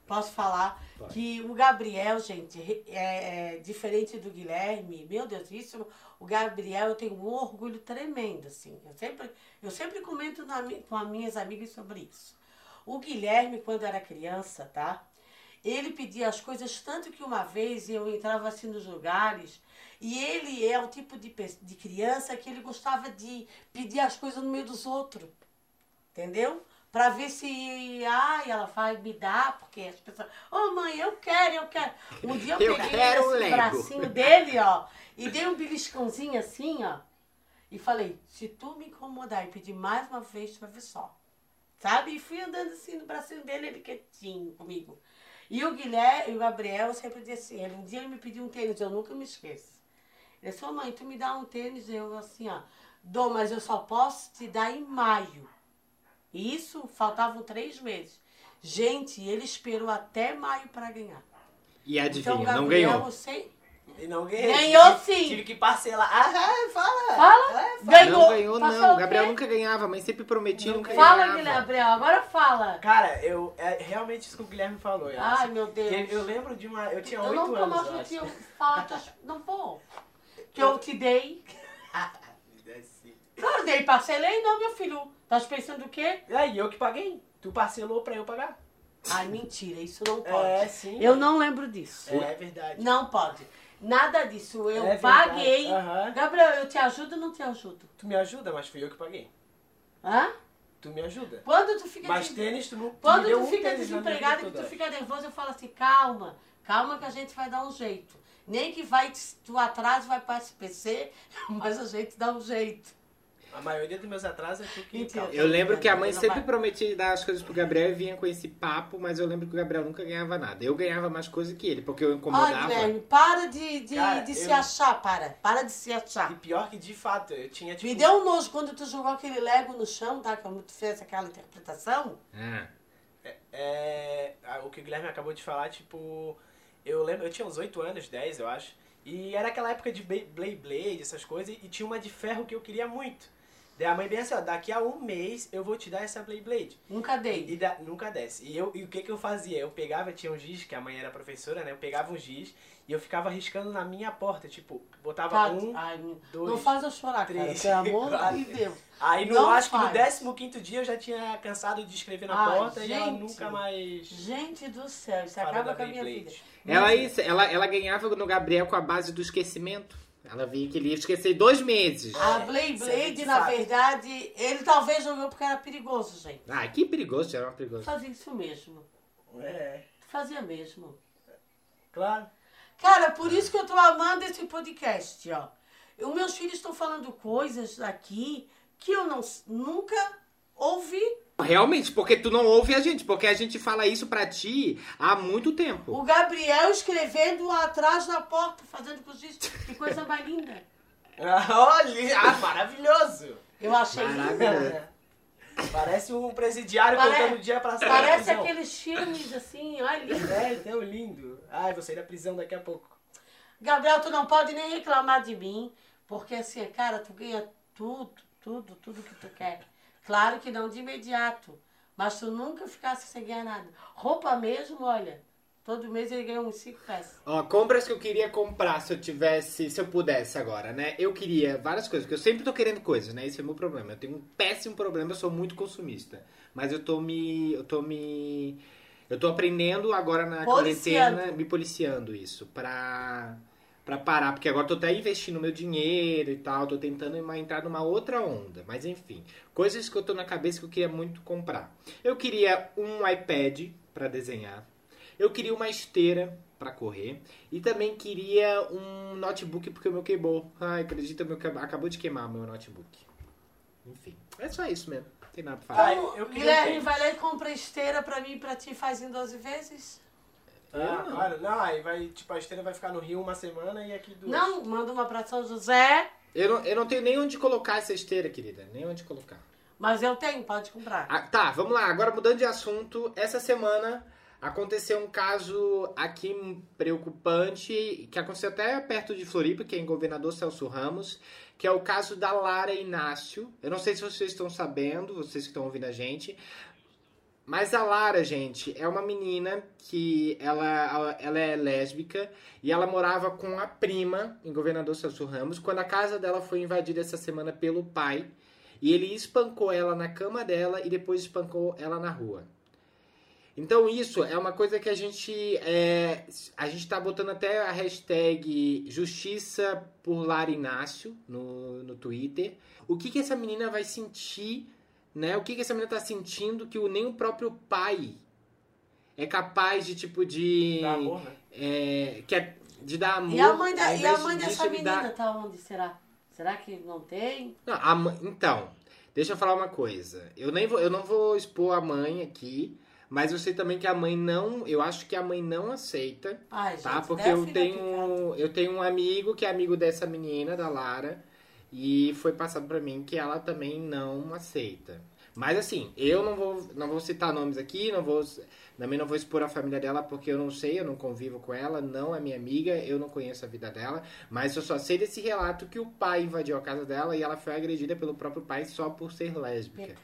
Posso falar? Pode. Que o Gabriel, gente, é, é diferente do Guilherme. Meu Deus, isso. O Gabriel, eu tenho um orgulho tremendo, assim. Eu sempre, eu sempre comento na com as minhas amigas sobre isso. O Guilherme, quando era criança, tá? Ele pedia as coisas tanto que uma vez eu entrava assim nos lugares E ele é o tipo de, de criança que ele gostava de pedir as coisas no meio dos outros. Entendeu? Pra ver se, ai, ela vai me dar, porque as pessoas, ô mãe, eu quero, eu quero. Um dia eu, Eu peguei esse Lego. bracinho dele, ó, e dei um beliscãozinho assim, ó, e falei, se tu me incomodar e pedir mais uma vez, tu vai ver só. Sabe? E fui andando assim no bracinho dele, ele quietinho comigo. E o Guilherme, e o Gabriel, eu sempre disse assim, ele, um dia ele me pediu um tênis, eu nunca me esqueço. Ele falou, mãe, tu me dá um tênis, eu assim, ó, dou, mas eu só posso te dar em maio. E Isso, faltavam três meses. Gente, ele esperou até maio para ganhar. E adivinha, então, não Gabriel, ganhou. Você... E não ganhei. Ganhou sim. Tive que parcelar. Ah, fala. Fala. É, fala. Ganhou. Não ganhou, Passou não. o Gabriel quê? nunca ganhava, mas sempre prometia nunca Fala, ganhava. Guilherme, Gabriel, agora fala. Cara, eu, é realmente isso que o Guilherme falou. eu Ai, acho. meu Deus. Que Eu lembro de uma. Eu tinha oito nunca anos. mais eu acho. te falar, tuas- não vou. Que eu te dei. <laughs> Claro, dei, parcelei, não, meu filho. Tá pensando o quê? E aí, eu que paguei. Tu parcelou pra eu pagar. Ai, mentira, isso não pode. É, sim. Eu não lembro disso. É verdade. Não pode. Nada disso. Eu É paguei. Aham. Gabriel, eu te ajudo ou não te ajudo? Tu me ajuda, mas fui eu que paguei. Hã? Tu me ajuda. Quando tu fica Mas des- tênis, tu não. Quando tu um fica desempregado e tu fica nervoso, eu falo assim, calma, calma que a gente vai dar um jeito. Nem que vai, tu atraso vai para SPC, <laughs> mas a gente dá um jeito. A maioria dos meus atrasos é tu que. Mentira. Eu lembro que a mãe sempre vai. prometia dar as coisas pro Gabriel e vinha com esse papo, mas eu lembro que o Gabriel nunca ganhava nada. Eu ganhava mais coisa que ele, porque eu Ai, incomodava. Guilherme, para de, de, Cara, de se eu- achar, para. Para de se E achar. pior que de fato, eu tinha tipo. Me deu um nojo quando tu jogou aquele Lego no chão, tá? Como tu fez aquela interpretação. Ah, É, a- o que o Guilherme acabou de falar, tipo, eu lembro, eu tinha uns 8 anos, 10 eu acho, e era aquela época de Blade Blade, Blade, essas coisas, e tinha uma de ferro que eu queria muito. Daí a mãe bem assim, ó, daqui a um mês eu vou te dar essa Blade Blade. Nunca dei. e da- nunca desce. E, eu, e o que que eu fazia? Eu pegava, tinha um giz, que a mãe era professora, né? Eu pegava um giz e eu ficava riscando na minha porta, tipo, botava Tá, um, ai, não- dois, não faz eu chorar, cara. três, Pelo amor de <laughs> Deus. Aí no, Não acho que no faz. 15 dia eu já tinha cansado de escrever na Ai, porta e ela gente. nunca mais Gente do céu, isso acaba com a minha Beyblade. vida. Ela, isso- ela, ela ganhava no Gabriel com a base do esquecimento. Ela via que ele ia esquecer dois meses. A Blade Blade, de na fato. verdade, ele talvez jogou porque era perigoso, gente. Ah, que perigoso, já era perigoso. Fazia isso mesmo. É, Fazia mesmo. claro. Cara, por isso que eu tô amando esse podcast, ó. Os meus filhos estão falando coisas aqui que eu não, nunca ouvi. Realmente, porque tu não ouve a gente, porque a gente fala isso pra ti há muito tempo. O Gabriel escrevendo atrás da porta, fazendo cozice. Que coisa mais linda. <laughs> Olha, ah, maravilhoso. Eu achei lindo. Parece um presidiário Pare- contando o dia pra sair da Parece prisão. aqueles filmes assim, olha lindo. É, tão lindo. Ai, vou sair da prisão daqui a pouco. Gabriel, tu não pode nem reclamar de mim, porque assim, cara, tu ganha tudo, tudo, tudo que tu quer. Claro que não de imediato, mas tu nunca ficasse sem ganhar nada. Roupa mesmo, olha, todo mês ele ganha uns cinco peças. Ó, compras que eu queria comprar se eu tivesse, se eu pudesse agora, né? Eu queria várias coisas, porque eu sempre tô querendo coisas, né? Esse é o meu problema. Eu tenho um péssimo problema, eu sou muito consumista. Mas eu tô me. Eu tô me. Eu tô aprendendo agora na Policiando. quarentena, me policiando isso, pra. Pra parar, porque agora eu tô até investindo meu dinheiro e tal, tô tentando uma- entrar numa outra onda. Mas enfim, coisas que eu tô na cabeça que eu queria muito comprar. Eu queria um iPad pra desenhar. Eu queria uma esteira pra correr. E também queria um notebook porque o meu queimou. Ai, acredita, o meu que- acabou de queimar o meu notebook. Enfim, é só isso mesmo. Não tem nada pra falar. Ai, Então, eu Guilherme, vai lá e compra esteira pra mim e pra ti faz em 12 vezes? Ah, não. claro. Não, aí vai, tipo, a esteira vai ficar no Rio uma semana e aqui duas. Não, manda uma pra São José, Eu não, eu não tenho nem onde colocar essa esteira, querida. Nem onde colocar. mas eu tenho, pode comprar. Ah, tá, vamos lá. Agora mudando de assunto. Essa semana aconteceu um caso aqui preocupante, que aconteceu até perto de Floripa, que é em Governador Celso Ramos, que é o caso da Lara Inácio. Eu não sei se vocês estão sabendo, vocês que estão ouvindo a gente, mas a Lara, gente, é uma menina que ela, ela é lésbica e ela morava com a prima em Governador Celso Ramos quando a casa dela foi invadida essa semana pelo pai. E ele espancou ela na cama dela e depois espancou ela na rua. Então isso é uma coisa que a gente é, a gente tá botando até a hashtag Justiça por Lara Inácio no, no Twitter. O que que essa menina vai sentir, né? O que que essa menina tá sentindo que o, nem o próprio pai é capaz de tipo de Dá amor, né? é, que é- de dar amor. E a mãe, da, e a mãe dessa menina tá onde? Será? Será que não tem? Não, a então, deixa eu falar uma coisa. Eu nem vou, eu não vou expor a mãe aqui, mas eu sei também que a mãe não, eu acho que a mãe não aceita, Ai, gente, tá? Porque eu tenho, eu tenho um amigo que é amigo dessa menina, da Lara, e foi passado pra mim que ela também não aceita. Mas assim, eu não vou, não vou citar nomes aqui, não vou, também não vou expor a família dela porque eu não sei, eu não convivo com ela, não é minha amiga, eu não conheço a vida dela, mas eu só sei desse relato que o pai invadiu a casa dela e ela foi agredida pelo próprio pai só por ser lésbica.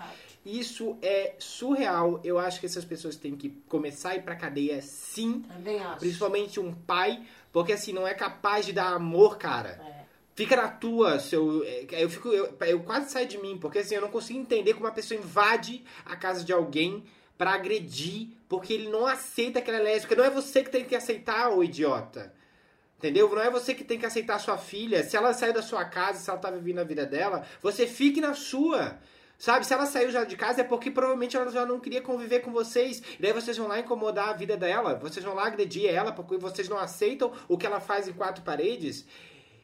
Isso é surreal. Eu acho que essas pessoas têm que começar a ir pra cadeia sim, Também acho. principalmente um pai, porque assim não é capaz de dar amor, cara. É. Fica na tua, seu. é, Eu fico. Eu, eu quase saio de mim, porque assim, eu não consigo entender como uma pessoa invade a casa de alguém pra agredir, porque ele não aceita que ela é lésbica. Não é você que tem que aceitar, ô idiota. Entendeu? Não é você que tem que aceitar sua filha. Se ela saiu da sua casa, se ela tá vivendo a vida dela, você fique na sua. Sabe? Se ela saiu já de casa é porque provavelmente ela já não queria conviver com vocês. E daí vocês vão lá incomodar a vida dela. Vocês vão lá agredir ela porque vocês não aceitam o que ela faz em quatro paredes.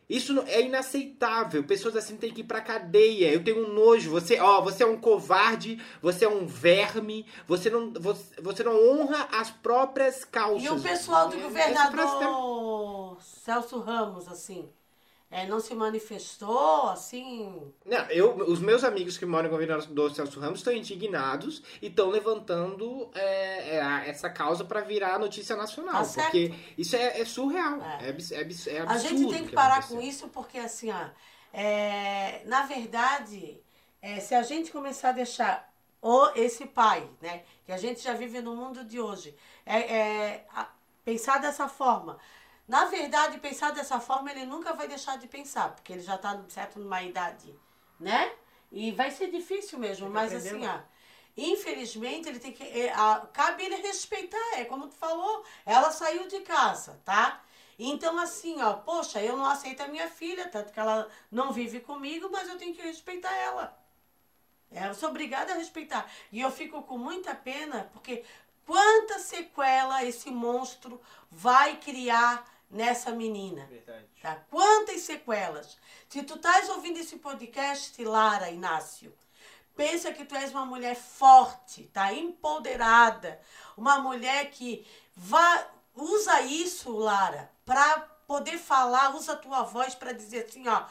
Isso é inaceitável. Pessoas assim têm que ir pra cadeia. Eu tenho um nojo. Você, ó, você é um covarde, você é um verme, você não, você, você não honra as próprias causas. E o pessoal do governador Celso Ramos, assim, é, não se manifestou, assim. Não, eu, os meus amigos que moram em governo do Celso Ramos estão indignados e estão levantando é, é, essa causa para virar notícia nacional. Tá porque isso é, é surreal. É. É, abs- é absurdo. A gente tem o que parar com isso porque, assim, ó, na verdade, se a gente começar a deixar o, esse pai, né, que a gente já vive no mundo de hoje, é, é, pensar dessa forma. Na verdade, pensar dessa forma, ele nunca vai deixar de pensar, porque ele já está certo numa idade, né? E vai ser difícil mesmo, mas aprender, assim, ó, infelizmente, ele tem que. é, a- cabe ele respeitar, é como tu falou, ela saiu de casa, tá? Então, assim, ó, poxa, eu não aceito a minha filha, tanto que ela não vive comigo, mas eu tenho que respeitar ela. É, Eu sou obrigada a respeitar. E eu fico com muita pena, porque quanta sequela esse monstro vai criar nessa menina. Verdade. Tá? Quantas sequelas? Se tu estás ouvindo esse podcast, Lara Inácio, pensa que tu és uma mulher forte, tá? Empoderada, uma mulher que vá usa isso, Lara, para poder falar, usa a tua voz para dizer assim, ó,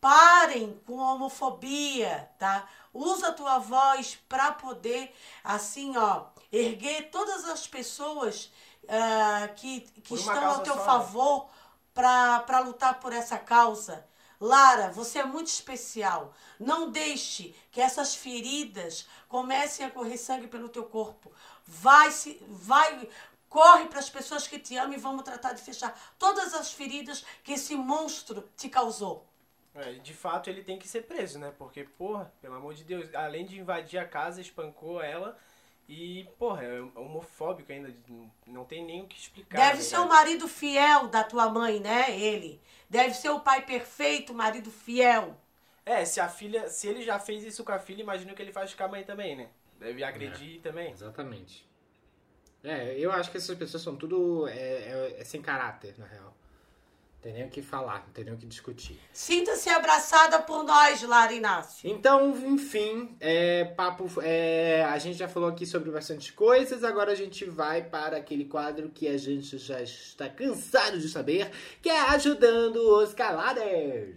parem com a homofobia, tá? Usa a tua voz para poder, assim, ó, erguer todas as pessoas ah, que, que estão ao teu só, né? favor para lutar por essa causa. Lara, você é muito especial. Não deixe que essas feridas comecem a correr sangue pelo teu corpo. Vai se vai corre para as pessoas que te amam e vamos tratar de fechar todas as feridas que esse monstro te causou. É, de fato, ele tem que ser preso, né? Porque, porra, pelo amor de Deus, além de invadir a casa, espancou ela e, porra, é homofóbico ainda. não- tem nem o que explicar. Deve ser o marido fiel da tua mãe, né? Ele. Deve ser o pai perfeito, o marido fiel. É, se a filha. Se ele já fez isso com a filha, imagina o que ele faz com a mãe também, né? Deve agredir também. Exatamente. É, eu acho que essas pessoas são tudo é, é- é sem caráter, na real. Não tem nem o que falar, não tem nem o que discutir. Sinta-se abraçada por nós, Lara Inácio. Então, enfim, é, papo, é, a gente já falou aqui sobre bastante coisas, agora a gente vai para aquele quadro que a gente já está cansado de saber, que é ajudando os caladas.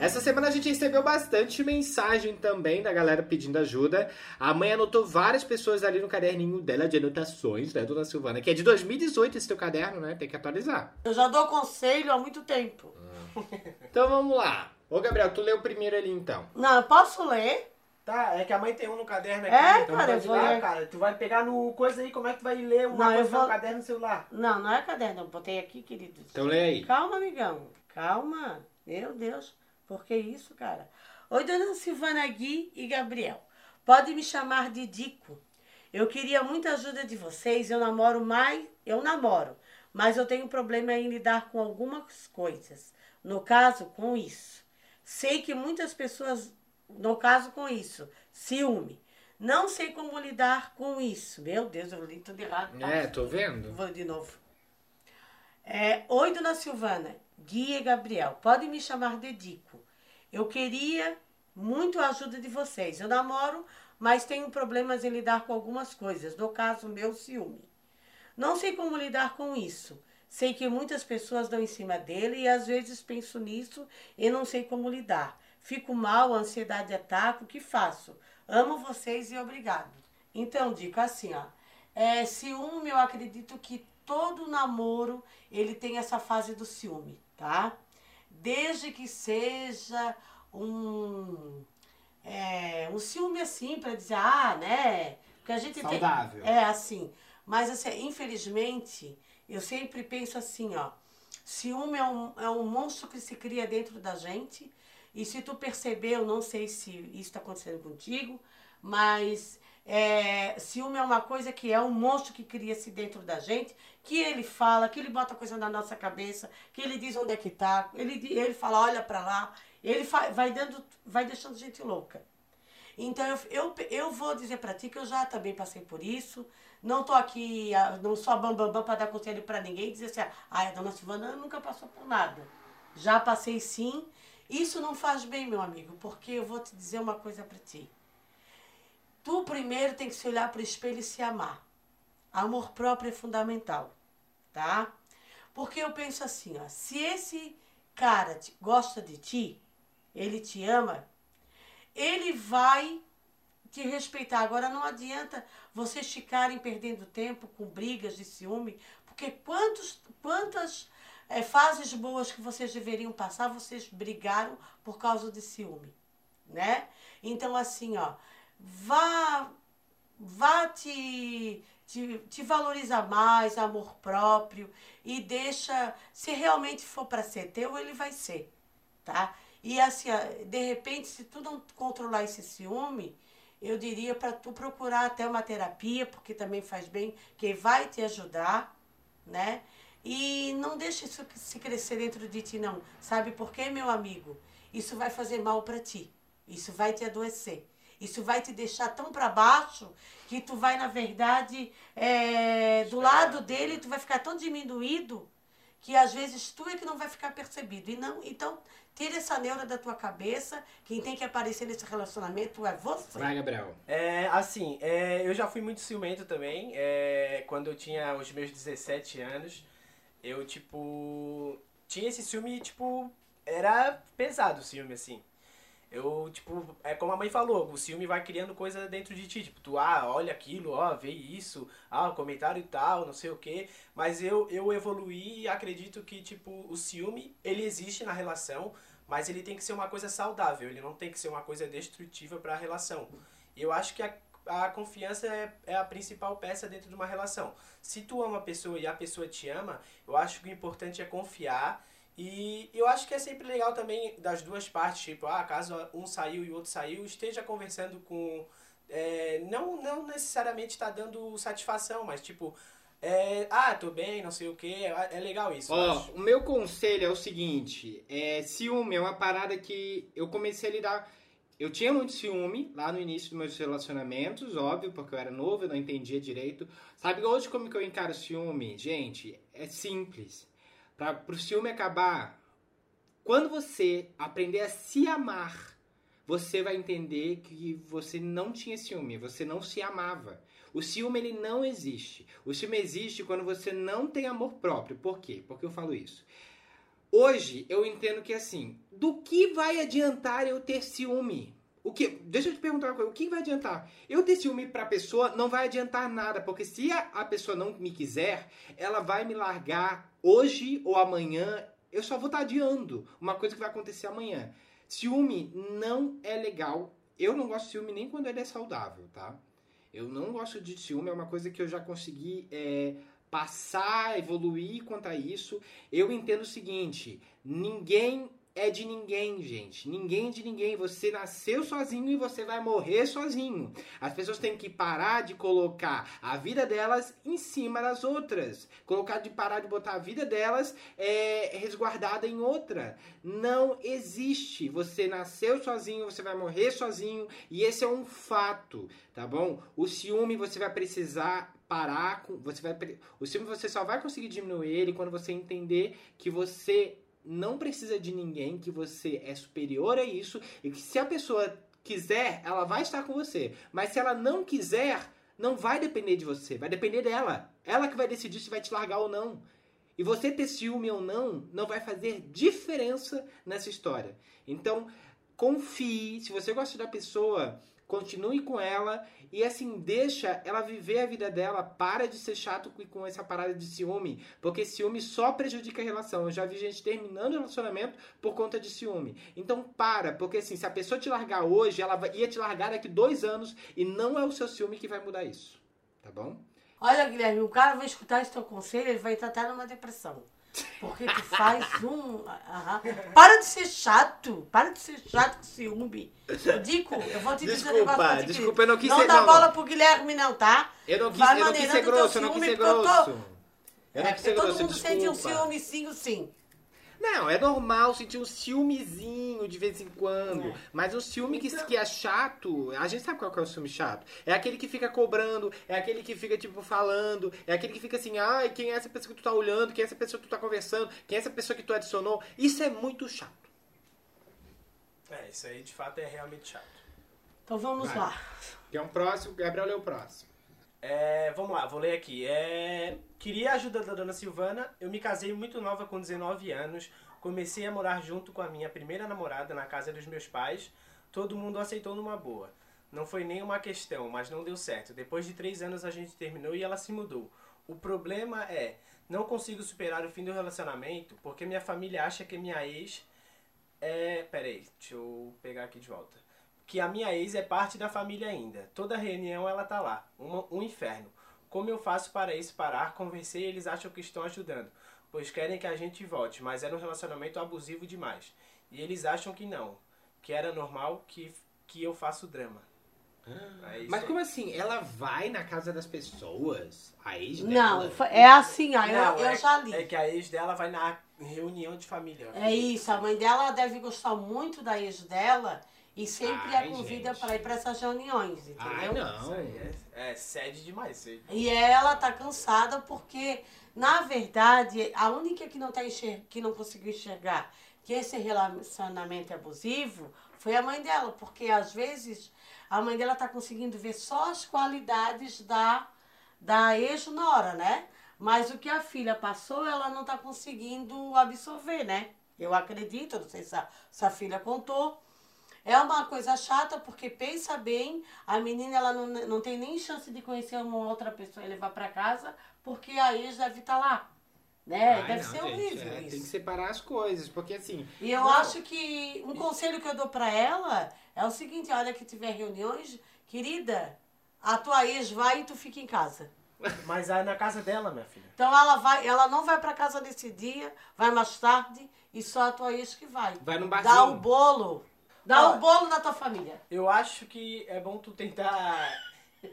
Essa semana a gente recebeu bastante mensagem também da galera pedindo ajuda. A mãe anotou várias pessoas ali no caderninho dela de anotações, né, dona Silvana? Que é de 2018 esse teu caderno, né? Tem que atualizar. Eu já dou conselho há muito tempo. Então vamos lá. Ô, Gabriel, tu leu primeiro ali então. Não, eu posso ler? Tá, é que a mãe tem um no caderno aqui. É, então cara, pode eu vou lá, ler. cara. Tu vai pegar no coisa aí, como é que tu vai ler uma Não, coisa vou- no caderno no celular? Não, não é caderno, eu botei aqui, querido. Então lê aí. Calma, amigão. Calma. Meu Deus. Por que isso, cara? Oi, dona Silvana Gui e Gabriel. Pode me chamar de Dico. Eu queria muita ajuda de vocês. Eu namoro mais. Eu namoro. Mas eu tenho problema em lidar com algumas coisas. No caso, com isso. Sei que muitas pessoas. No caso, com isso. Ciúme. Não sei como lidar com isso. Meu Deus, eu li tudo errado. tá? É, tô vendo. Vou de novo. É, Oi, dona Silvana, Guia e Gabriel, podem me chamar de Dico. Eu queria muito a ajuda de vocês. Eu namoro, mas tenho problemas em lidar com algumas coisas, no caso, meu ciúme. Não sei como lidar com isso. Sei que muitas pessoas dão em cima dele e às vezes penso nisso e não sei como lidar. Fico mal, a ansiedade ataca, o que faço? Amo vocês e obrigado. Então, dica assim, ó. É, ciúme, eu acredito que todo namoro ele tem essa fase do ciúme, tá? Desde que seja um é, um ciúme assim para dizer ah, né? Porque a gente Saudável. tem é assim, mas assim, infelizmente eu sempre penso assim, ó. Ciúme é um, é um monstro que se cria dentro da gente. E se tu perceber, eu não sei se isso está acontecendo contigo, mas é, ciúme é uma coisa que é um monstro que cria-se dentro da gente, que ele fala, que ele bota coisa na nossa cabeça, que ele diz onde é que tá, ele, ele fala, olha pra lá, ele vai, dando, vai deixando gente louca. Então eu, eu, eu vou dizer pra ti que eu já também passei por isso. Não tô aqui, ah, não sou a bambambam para dar conselho pra ninguém dizer assim, ah, a dona Silvana nunca passou por nada. Já passei sim. Isso não faz bem, meu amigo, porque eu vou te dizer uma coisa pra ti. Tu primeiro tem que se olhar pro espelho e se amar. Amor próprio é fundamental, tá? Porque eu penso assim, ó, se esse cara te- gosta de ti, ele te ama, ele vai te respeitar. Agora não adianta vocês ficarem perdendo tempo com brigas de ciúme, porque quantos, quantas eh, fases boas que vocês deveriam passar, vocês brigaram por causa de ciúme, né? Então assim, ó, vá vá te, te, te valorizar mais, amor próprio e deixa, se realmente for para ser teu, ele vai ser, tá? E assim, de repente, se tu não controlar esse ciúme, eu diria para tu procurar até uma terapia, porque também faz bem, que vai te ajudar, né? E não deixe isso se crescer dentro de ti, não. Sabe por quê, meu amigo? Isso vai fazer mal para ti. Isso vai te adoecer. Isso vai te deixar tão para baixo que tu vai, na verdade, é, do lado dele, tu vai ficar tão diminuído que às vezes tu é que não vai ficar percebido. E não, então, tira essa neura da tua cabeça. Quem tem que aparecer nesse relacionamento é você. Vai, Gabriel. É, assim, é, eu já fui muito ciumento também. É, quando eu tinha os meus 17 anos, eu, tipo, tinha esse ciúme, tipo, era pesado o ciúme, assim. Eu, tipo, é como a mãe falou, o ciúme vai criando coisa dentro de ti. Tipo, tu, ah, olha aquilo, ó, vê isso, ah, o comentário tal, não sei o quê. Mas eu, eu evoluí e acredito que, tipo, o ciúme, ele existe na relação, mas ele tem que ser uma coisa saudável, ele não tem que ser uma coisa destrutiva para a relação. Eu acho que a, a confiança é, é a principal peça dentro de uma relação. Se tu ama a pessoa e a pessoa te ama, eu acho que o importante é confiar. E eu acho que é sempre legal também das duas partes, tipo, ah, caso um saiu e o outro saiu, esteja conversando com. é, não, não necessariamente tá dando satisfação, mas tipo, é, ah, tô bem, não sei o que, é, é legal isso. Ó, acho. o meu conselho é o seguinte: é, ciúme é uma parada que eu comecei a lidar. Eu tinha muito ciúme lá no início dos meus relacionamentos, óbvio, porque eu era novo, eu não entendia direito. Sabe hoje como que eu encaro ciúme? Gente, é simples. Para pro ciúme acabar, quando você aprender a se amar, você vai entender que você não tinha ciúme, você não se amava. O ciúme ele não existe. O ciúme existe quando você não tem amor próprio. Por quê? Por que eu falo isso? Hoje eu entendo que assim, do que vai adiantar eu ter ciúme? O que, deixa eu te perguntar uma coisa, o que vai adiantar? Eu ter ciúme pra pessoa não vai adiantar nada, porque se a, a pessoa não me quiser, ela vai me largar hoje ou amanhã, eu só vou estar adiando uma coisa que vai acontecer amanhã. Ciúme não é legal. eu não gosto de ciúme nem quando ele é saudável, tá? Eu não gosto de ciúme, é uma coisa que eu já consegui é, passar, evoluir quanto a isso. Eu entendo o seguinte: ninguém é de ninguém, gente. Ninguém de ninguém. Você nasceu sozinho e você vai morrer sozinho. As pessoas têm que parar de colocar a vida delas em cima das outras. Colocar de parar de botar a vida delas é, resguardada em outra. Não existe. Você nasceu sozinho, você vai morrer sozinho e esse é um fato, tá bom? O ciúme você vai precisar parar com, você vai o ciúme você só vai conseguir diminuir ele quando você entender que você não precisa de ninguém, que você é superior a isso e que se a pessoa quiser, ela vai estar com você. Mas se ela não quiser, não vai depender de você, vai depender dela. Ela que vai decidir se vai te largar ou não. E você ter ciúme ou não, não vai fazer diferença nessa história. Então, confie, se você gosta da pessoa, continue com ela e assim deixa ela viver a vida dela, para de ser chato com- essa parada de ciúme, porque ciúme só prejudica a relação. Eu já vi gente terminando o relacionamento por conta de ciúme. Então para, porque assim, se a pessoa te largar hoje, ela ia te largar daqui dois anos e não é o seu ciúme que vai mudar isso, tá bom? Olha, Guilherme, o cara vai escutar esse teu conselho, ele vai estar até numa depressão. Porque tu faz um. Aham. Para de ser chato. Para de ser chato com ciúme. Eu digo, eu vou te dizer um Desculpa, negócio pra ti, desculpa, eu não quis Não ser- dá não, bola não. pro Guilherme, não, tá? Eu não quis, Vai eu não quis ser grosso, eu não quis ciúme, ser porque eu tô- grosso. Eu não É, quis ser porque todo grosso, mundo sente um desculpa. ciúmezinho, sim. Não, é normal sentir um ciúmezinho de vez em quando. É. Mas um ciúme que, Então- que é chato, a gente sabe qual que é o ciúme chato. É aquele que fica cobrando, é aquele que fica, tipo, falando, é aquele que fica assim, ai, quem é essa pessoa que tu tá olhando, quem é essa pessoa que tu tá conversando, quem é essa pessoa que tu adicionou. Isso é muito chato. É, isso aí de fato é realmente chato. Então vamos Vai. lá. Quer um próximo? Gabriel lê o próximo. É, vamos lá, vou ler aqui. É, queria a ajuda da dona Silvana. Eu me casei muito nova com 19 anos. Comecei a morar junto com a minha primeira namorada na casa dos meus pais. Todo mundo aceitou numa boa. Não foi nenhuma questão, mas não deu certo. Depois de três anos a gente terminou e ela se mudou. O problema é, não consigo superar o fim do relacionamento porque minha família acha que minha ex é. Peraí, deixa eu pegar aqui de volta. Que a minha ex é parte da família ainda. Toda reunião ela tá lá. Uma- um inferno. Como eu faço para isso parar? Conversei e eles acham que estão ajudando. Pois querem que a gente volte, mas era um relacionamento abusivo demais. E eles acham que não. Que era normal que, que eu faço drama. É isso Mas como assim? Ela vai na casa das pessoas? A ex dela? Não, foi- é assim, ó. Não, eu, eu é, já li. É que a ex dela vai na reunião de família. É isso, a mãe dela deve gostar muito da ex dela e sempre Ai, a convida para ir para essas reuniões, entendeu? Ai, Isso não. aí é, é sede demais. Aí. E ela tá cansada porque, na verdade, a única que não, tá enxer que não conseguiu enxergar que esse relacionamento é abusivo foi a mãe dela, porque às vezes a mãe dela tá conseguindo ver só as qualidades da, da ex-nora, né? Mas o que a filha passou, ela não tá conseguindo absorver, né? Eu acredito, não sei se a, se a filha contou. É uma coisa chata porque pensa bem, a menina ela não, não tem nem chance de conhecer uma outra pessoa e levar para casa, porque a ex deve estar lá. Né? Ai, deve não, ser gente, horrível é, isso. Tem que separar as coisas, porque assim. E eu não, acho que um conselho que eu dou para ela é o seguinte, a hora que tiver reuniões, querida, a tua ex vai e tu fica em casa. <laughs> Mas aí na casa dela, minha filha. Então ela vai, ela não vai para casa nesse dia, vai mais tarde e só a tua ex que vai. Vai num barzinho. Dá o bolo. Dá o bolo da tua família. Eu acho que é bom tu tentar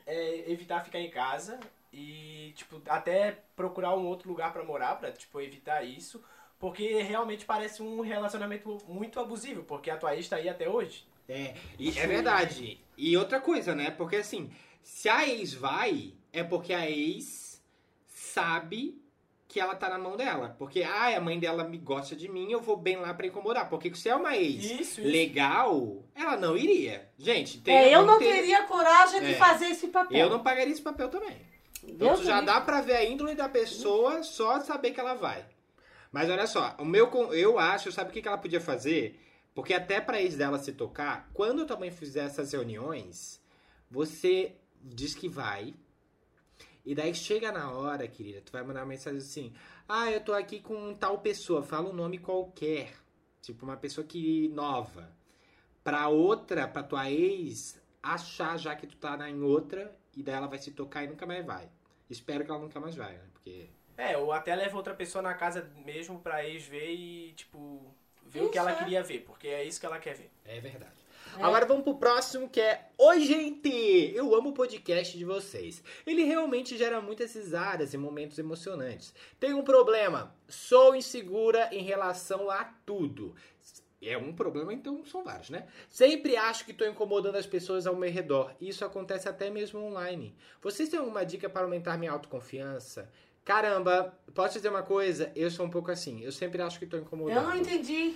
é, evitar ficar em casa e, tipo, até procurar um outro lugar pra morar, pra, tipo, evitar isso. Porque realmente parece um relacionamento muito abusivo, porque a tua ex tá aí até hoje. É, e é verdade. E outra coisa, né? Porque assim, se a ex vai, é porque a ex sabe que ela tá na mão dela. Porque, ah, a mãe dela me gosta de mim, eu vou bem lá pra incomodar. Porque se é uma ex Isso, isso. legal, ela não iria. Gente, tem, É, eu não ter- teria coragem de É. fazer esse papel. Eu não pagaria esse papel também. Então Deus já me dá pra ver a índole da pessoa só saber que ela vai. Mas olha só, o meu eu acho, sabe o que que ela podia fazer? Porque até pra ex dela se tocar, quando tua mãe fizer essas reuniões, você diz que vai. E daí chega na hora, querida, tu vai mandar uma mensagem assim: "Ah, eu tô aqui com tal pessoa, fala um nome qualquer, tipo uma pessoa que nova, pra outra, pra tua ex, achar já que tu tá em outra, e daí ela vai se tocar e nunca mais vai. Espero que ela nunca mais vai, né? Porque. É, ou até leva outra pessoa na casa mesmo pra ex ver e, tipo, ver o Isso, que ela é. queria ver, porque é isso que ela quer ver. É verdade. Agora vamos pro próximo que é Oi, gente! Eu amo o podcast de vocês. Ele realmente gera muitas risadas e momentos emocionantes. Tenho um problema. Sou insegura em relação a tudo. É um problema, então são vários, né? Sempre acho que estou incomodando as pessoas ao meu redor. Isso acontece até mesmo online. Vocês têm alguma dica para aumentar minha autoconfiança? Caramba, posso dizer uma coisa? Eu sou um pouco assim. Eu sempre acho que estou incomodando. Eu não entendi.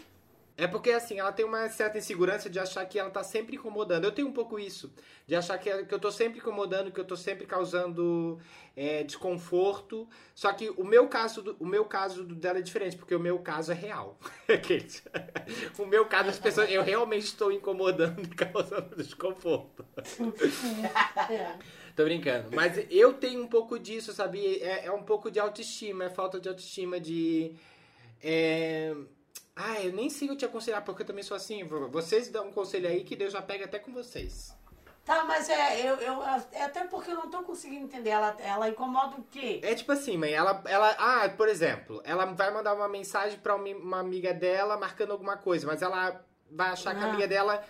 É porque, assim, ela tem uma certa insegurança de achar que ela tá sempre incomodando. Eu tenho um pouco isso. De achar que, que eu tô sempre incomodando, que eu tô sempre causando é, desconforto. Só que o meu caso, do- o meu caso dela é diferente, porque o meu caso é real. <laughs> Aqueles. o meu caso, as pessoas. Eu realmente estou incomodando <laughs> e causando desconforto. É. Tô brincando. Mas eu tenho um pouco disso, sabe? É, é um pouco de autoestima, é falta de autoestima, de. É... Ah, eu nem sei o que te aconselhar, porque eu também sou assim. Vocês dão um conselho aí que Deus já pega até com vocês. Tá, mas é, eu, eu, é até porque eu não tô conseguindo entender. Ela, ela incomoda o quê? É tipo assim, mãe, ela, ela. Ah, por exemplo, ela vai mandar uma mensagem pra uma amiga dela marcando alguma coisa, mas ela vai achar que a Ah. amiga dela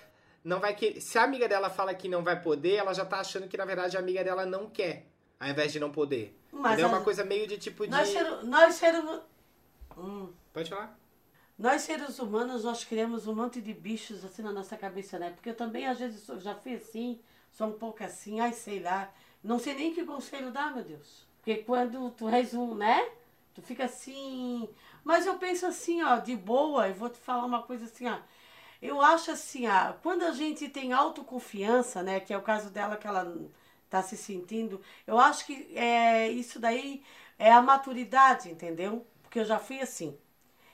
não vai querer. Se a amiga dela fala que não vai poder, ela já tá achando que na verdade a amiga dela não quer, ao invés de não poder. Mas? É uma coisa meio de tipo de. Nós, ser, nós seres. Hum. Pode falar? Nós, seres humanos, nós criamos um monte de bichos assim na nossa cabeça, né? Porque eu também, às vezes, sou- já fui assim, sou um pouco assim, ai, sei lá. Não sei nem que conselho dar, meu Deus. Porque quando tu és um, né? Tu fica assim. Mas eu penso assim, ó, de boa, eu vou te falar uma coisa assim, ó. Eu acho assim, ó, quando a gente tem autoconfiança, né? Que é o caso dela que ela tá se sentindo, eu acho que é, isso daí é a maturidade, entendeu? Porque eu já fui assim.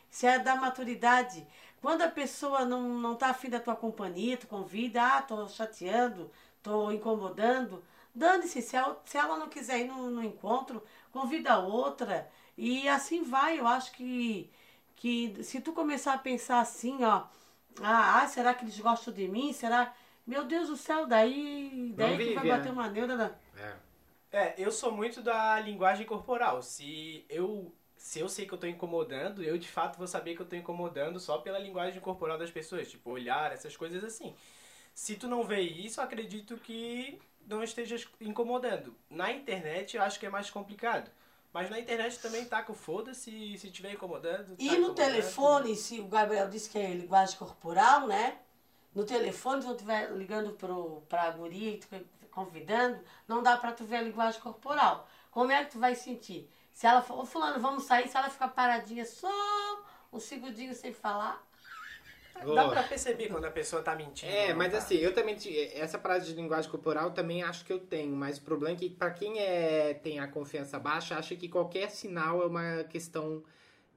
Isso é da maturidade. Quando a pessoa não, não tá afim da tua companhia, tu convida, ah, tô chateando, tô incomodando, dane-se, se ela, se ela não quiser ir no, no encontro, convida a outra. E assim vai, eu acho que, que se tu começar a pensar assim, ó, ah, ah, será que eles gostam de mim? Será? Meu Deus do céu, daí, daí que vai vive, bater é. uma neura. Da... É. É, eu sou muito da linguagem corporal. Se eu, se eu sei que eu tô incomodando, eu de fato vou saber que eu tô incomodando só pela linguagem corporal das pessoas, tipo olhar, essas coisas assim. Se tu não vê isso, acredito que não esteja incomodando. Na internet eu acho que é mais complicado. Mas na internet também tá com foda-se, se tiver incomodando. E tá no incomodando. telefone, se o Gabriel disse que é linguagem corporal, né? No telefone, se eu estiver ligando pro, pra guria e tu convidando, não dá pra tu ver a linguagem corporal. Como é que tu vai sentir? Se ela for, ô fulano, vamos sair, se ela ficar paradinha só um segundinho sem falar. Dá pra perceber quando a pessoa tá mentindo. É, não mas tá. assim, eu também. te- Essa parada de linguagem corporal também acho que eu tenho, mas o problema é que pra quem é, tem a confiança baixa, acha que qualquer sinal é uma questão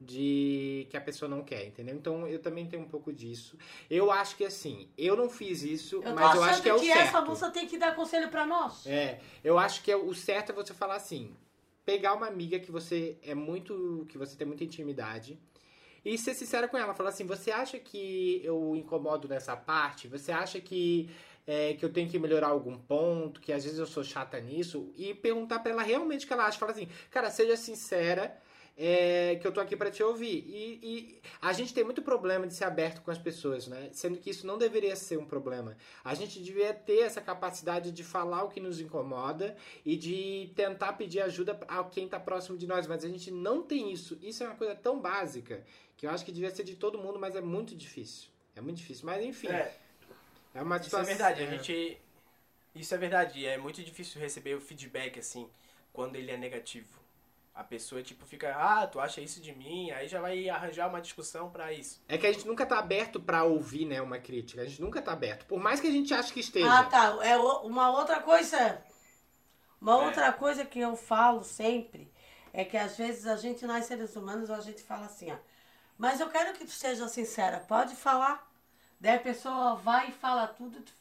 de que a pessoa não quer, entendeu? Então eu também tenho um pouco disso. Eu acho que assim, eu não fiz isso, Eu mas eu acho que é o que certo. essa moça tem que dar conselho pra nós. É, eu acho que é o certo é você falar assim, pegar uma amiga que você é muito, que você tem muita intimidade e ser sincera com ela, falar assim, você acha que eu incomodo nessa parte? Você acha que é, que eu tenho que melhorar algum ponto, que às vezes eu sou chata nisso e perguntar pra ela realmente o que ela acha, falar assim, cara, seja sincera. É, que eu tô aqui pra te ouvir. E, e a gente tem muito problema de ser aberto com as pessoas, né? Sendo que isso não deveria ser um problema. A gente devia ter essa capacidade de falar o que nos incomoda e de tentar pedir ajuda a quem está próximo de nós, mas a gente não tem isso. Isso é uma coisa tão básica que eu acho que devia ser de todo mundo, mas é muito difícil. É muito difícil, mas enfim. É, É, uma Isso é situação. verdade, a gente. Isso é verdade, é muito difícil receber o feedback assim, quando ele é negativo. A pessoa, tipo, fica, ah, tu acha isso de mim? Aí já vai arranjar uma discussão pra isso. É que a gente nunca tá aberto pra ouvir, né, uma crítica. A gente nunca tá aberto. Por mais que a gente ache que esteja. Ah, tá. É uma outra coisa. Uma É. outra coisa que eu falo sempre é que às vezes a gente, nós seres humanos, a gente fala assim, ó. Mas eu quero que tu seja sincera, pode falar. Daí a pessoa vai e fala tudo tu-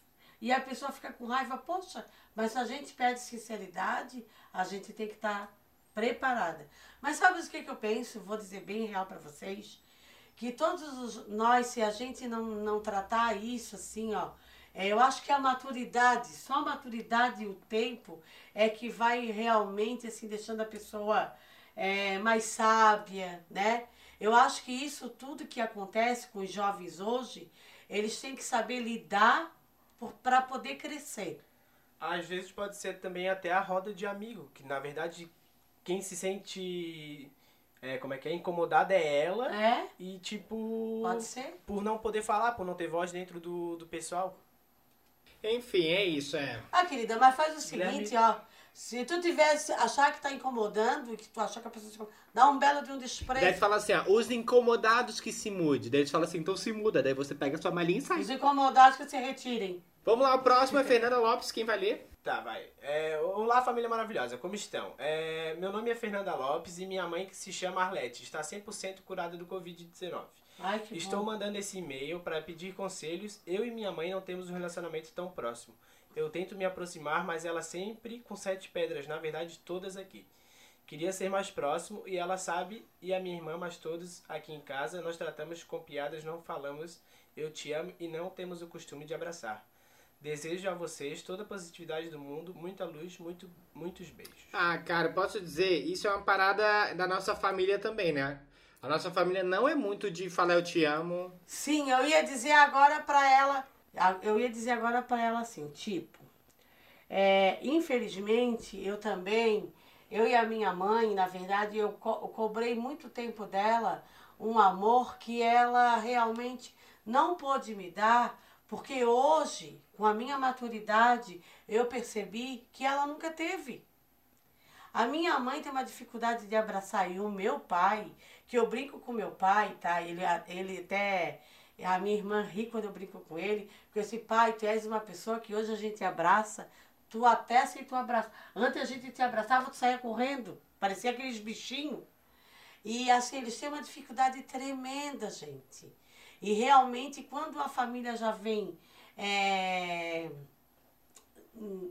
e a pessoa fica com raiva. Poxa, mas se a gente pede sinceridade, a gente tem que estar preparada. Mas sabe o que, que eu penso? Vou dizer bem real para vocês. que todos os- nós, se a gente não, não tratar isso assim, ó, é, eu acho que a maturidade, só a maturidade e o tempo é que vai realmente assim deixando a pessoa é, mais sábia, né? Eu acho que isso tudo que acontece com os jovens hoje, eles têm que saber lidar para poder crescer. Às vezes pode ser também até a roda de amigo, que na verdade quem se sente, é, como é que é, incomodada é ela. É? E tipo, Pode ser? por não poder falar, por não ter voz dentro do, do pessoal. Enfim, é isso, é. Ah, querida, mas faz o Guilherme- seguinte, ó. Se tu tivesse achar que tá incomodando, que tu achar que a pessoa se incomoda, dá um belo de um Daí desprezo. tu fala assim, ó, os incomodados que se mude. Daí tu fala assim, então se muda. Daí você pega a sua malinha e sai. Os incomodados que se retirem. Vamos lá, o próximo é Fernanda Lopes, quem vai ler? Tá, vai. É, olá, família maravilhosa, como estão? É, meu nome é Fernanda Lopes e minha mãe, que se chama Arlete, está 100% curada do Covid-19. Ai, que Estou bom. mandando esse e-mail para pedir conselhos. Eu e minha mãe não temos um relacionamento tão próximo. Eu tento me aproximar, mas ela sempre com sete pedras, na verdade todas aqui. Queria ser mais próximo e ela sabe, e a minha irmã, mas todos aqui em casa nós tratamos com piadas, não falamos eu te amo e não temos o costume de abraçar. Desejo a vocês toda a positividade do mundo, muita luz, muito, muitos beijos. Ah, cara, posso dizer, isso é uma parada da nossa família também, né? A nossa família não é muito de falar eu te amo. Sim, eu ia dizer agora pra ela. Eu ia dizer agora pra ela assim, tipo. é, infelizmente, eu também, eu e a minha mãe, na verdade, eu, co- eu cobrei muito tempo dela um amor que ela realmente não pôde me dar, porque hoje, com a minha maturidade, eu percebi que ela nunca teve. A minha mãe tem uma dificuldade de abraçar e o meu pai, que eu brinco com meu pai, tá? Ele, ele até. A minha irmã ri quando eu brinco com ele, porque esse pai, tu és uma pessoa que hoje a gente abraça, tu até se tu abraça. Antes a gente te abraçava, tu saía correndo, parecia aqueles bichinhos. E assim, eles têm uma dificuldade tremenda, gente. E realmente, quando a família já vem é,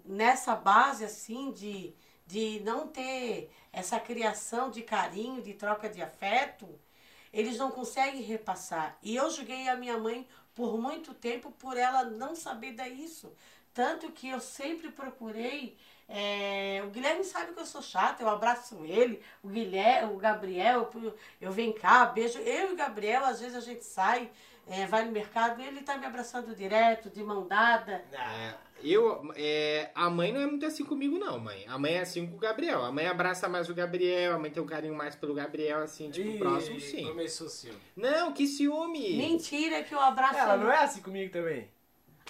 nessa base assim de, de não ter essa criação de carinho, de troca de afeto, eles não conseguem repassar. E eu julguei a minha mãe por muito tempo por ela não saber dar isso. Tanto que eu sempre procurei. é, o Guilherme sabe que eu sou chata, eu abraço ele, o Guilherme, o Gabriel, eu, eu venho cá, beijo. Eu e o Gabriel, às vezes a gente sai, é, vai no mercado, ele tá me abraçando direto, de mão dada. É, eu, é, a mãe não é muito assim comigo, não, mãe. A mãe é assim com o Gabriel. A mãe abraça mais o Gabriel, a mãe tem um carinho mais pelo Gabriel, assim, tipo, Ih, próximo, sim. Começou ciúme. Não, que ciúme! Mentira que eu abraço Ela não é assim comigo também.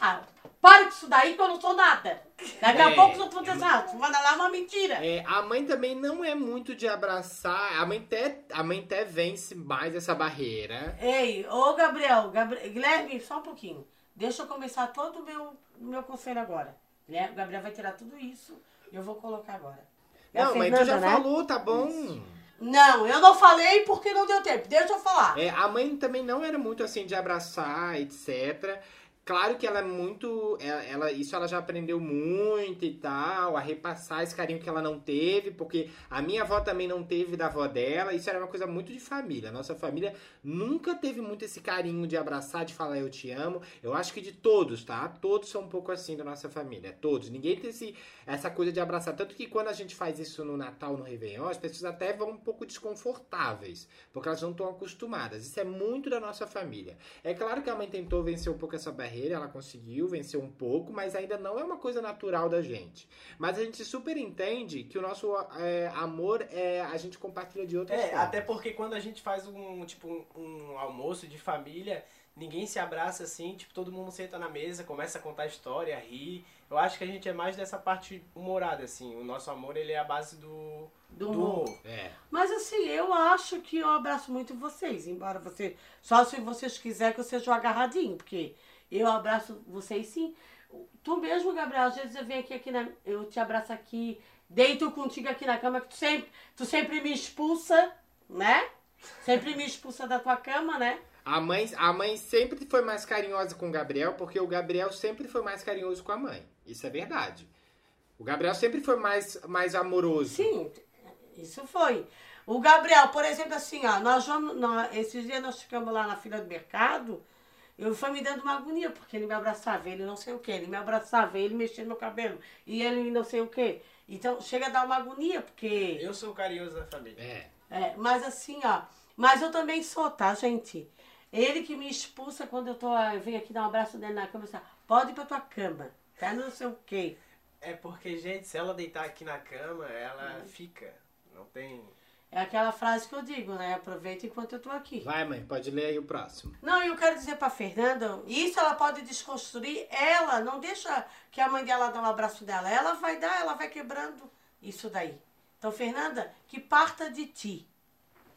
Ah, para isso daí que eu não sou nada. Daqui a É. pouco eu tô dizendo, ah, tu manda lá uma mentira. É, a mãe também não é muito de abraçar. A mãe até, a mãe até vence mais essa barreira. Ei, ô Gabriel, Gabri- Guilherme, só um pouquinho. Deixa eu começar todo o meu, o meu conselho agora. Guilherme- Gabriel vai tirar tudo isso e eu vou colocar agora. É a não, mãe, tu Fernanda, já né? falou, tá bom? Não, eu não falei porque não deu tempo. Deixa eu falar. É, a mãe também não era muito assim de abraçar, etc. Claro que ela é muito. Ela, ela- isso ela já aprendeu muito e tal, a repassar esse carinho que ela não teve, porque a minha avó também não teve da avó dela. Isso era uma coisa muito de família. Nossa família nunca teve muito esse carinho de abraçar, de falar eu te amo. Eu acho que de todos, tá? Todos são um pouco assim da nossa família. Todos. Ninguém tem esse, essa coisa de abraçar. Tanto que quando a gente faz isso no Natal, no Réveillon, as pessoas até vão um pouco desconfortáveis, porque elas não estão acostumadas. Isso é muito da nossa família. É claro que a mãe tentou vencer um pouco essa barreira, ela conseguiu vencer um pouco, mas ainda não é uma coisa natural da gente. Mas a gente super entende que o nosso é, amor é a gente compartilha de outras É, formas. até porque quando a gente faz um, tipo, um, um almoço de família, ninguém se abraça assim, tipo, todo mundo senta na mesa, começa a contar história, rir. Eu acho que a gente é mais dessa parte humorada, assim. O nosso amor, ele é a base do, Do do humor. humor. É. Mas assim, eu acho que eu abraço muito vocês, embora você. Só se vocês quiserem que eu seja um agarradinho, porque eu abraço vocês sim. Tu mesmo, Gabriel, às vezes eu venho aqui, aqui na, eu te abraço aqui, deito contigo aqui na cama, que tu sempre, tu sempre me expulsa, né? Sempre me expulsa da tua cama, né? A mãe, a mãe sempre foi mais carinhosa com o Gabriel, porque o Gabriel sempre foi mais carinhoso com a mãe. Isso é verdade. O Gabriel sempre foi mais, mais amoroso. Sim, isso foi. O Gabriel, por exemplo, assim, ó, nós vamos. Nós, esses dias nós ficamos lá na fila do mercado. Eu foi me dando uma agonia, porque ele me abraçava, ele não sei o quê, ele me abraçava, ele mexia no meu cabelo, e ele não sei o quê. Então chega a dar uma agonia, porque. Eu sou o carinhoso da família. É. É, mas assim, ó. Mas eu também sou, tá, gente? Ele que me expulsa quando eu tô. Eu venho aqui dar um abraço dele na cama e fala, pode ir pra tua cama. Tá não sei o quê. É porque, gente, se ela deitar aqui na cama, ela fica. Não tem. É aquela frase que eu digo, né? Aproveita enquanto eu tô aqui. Vai, mãe, pode ler aí o próximo. Não, eu quero dizer pra Fernanda, isso ela pode desconstruir, ela, não deixa que a mãe dela dê um abraço dela. Ela vai dar, ela vai quebrando isso daí. Então, Fernanda, que parta de ti.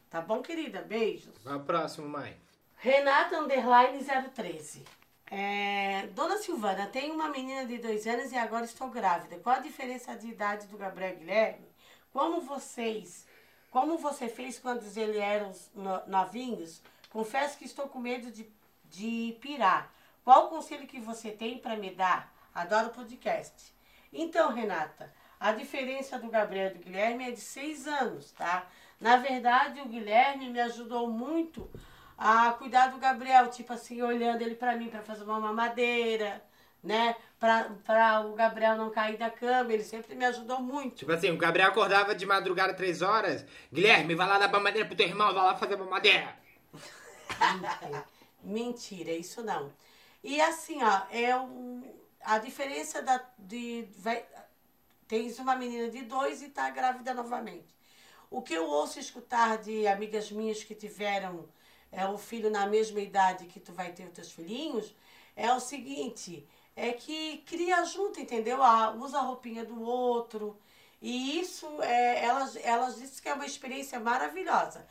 Tá bom, querida? Beijos. Vai o próximo, mãe. Renata Underline 013. É, Dona Silvana, tenho uma menina de dois anos e agora estou grávida. Qual a diferença de idade do Gabriel Guilherme? Como vocês, como você fez quando eles eram no- novinhos? Confesso que estou com medo de, de pirar. Qual o conselho que você tem para me dar? Adoro podcast. Então, Renata, a diferença do Gabriel e do Guilherme é de seis anos, tá? Na verdade, o Guilherme me ajudou muito a cuidar do Gabriel, tipo assim, olhando ele pra mim pra fazer uma mamadeira, né? Pra, pra o Gabriel não cair da cama, ele sempre me ajudou muito. Tipo assim, o Gabriel acordava de madrugada três horas. Guilherme, vai lá dar mamadeira pro teu irmão, vai lá fazer mamadeira. <laughs> Mentira, isso não. E assim, ó, é o, a diferença da, de. Vai, tens uma menina de dois e tá grávida novamente. O que eu ouço escutar de amigas minhas que tiveram é, um filho na mesma idade que tu vai ter os teus filhinhos, é o seguinte, é que cria junto, entendeu? Ah, usa a roupinha do outro. E isso, é, elas, elas dizem que é uma experiência maravilhosa.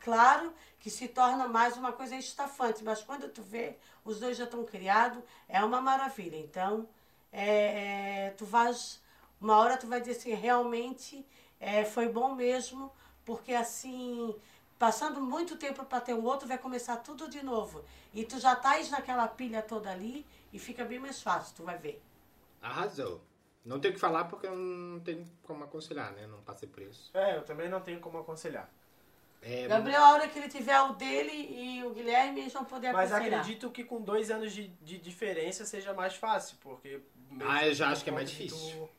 Claro que se torna mais uma coisa estafante, mas quando tu vê, os dois já estão criados, é uma maravilha. Então, é, é, tu vais, uma hora tu vai dizer assim, realmente é, foi bom mesmo, porque assim, passando muito tempo para ter um outro, vai começar tudo de novo. E tu já estás naquela pilha toda ali e fica bem mais fácil, tu vai ver. Arrasou. Não tenho o que falar porque eu não tenho como aconselhar, né? Não passei por isso. É, eu também não tenho como aconselhar. É, Gabriel, a hora que ele tiver o dele e o Guilherme, eles vão poder Mas aconselhar. acredito que com dois anos de, de diferença seja mais fácil, porque. Ah, eu já acho que é mais difícil. tu-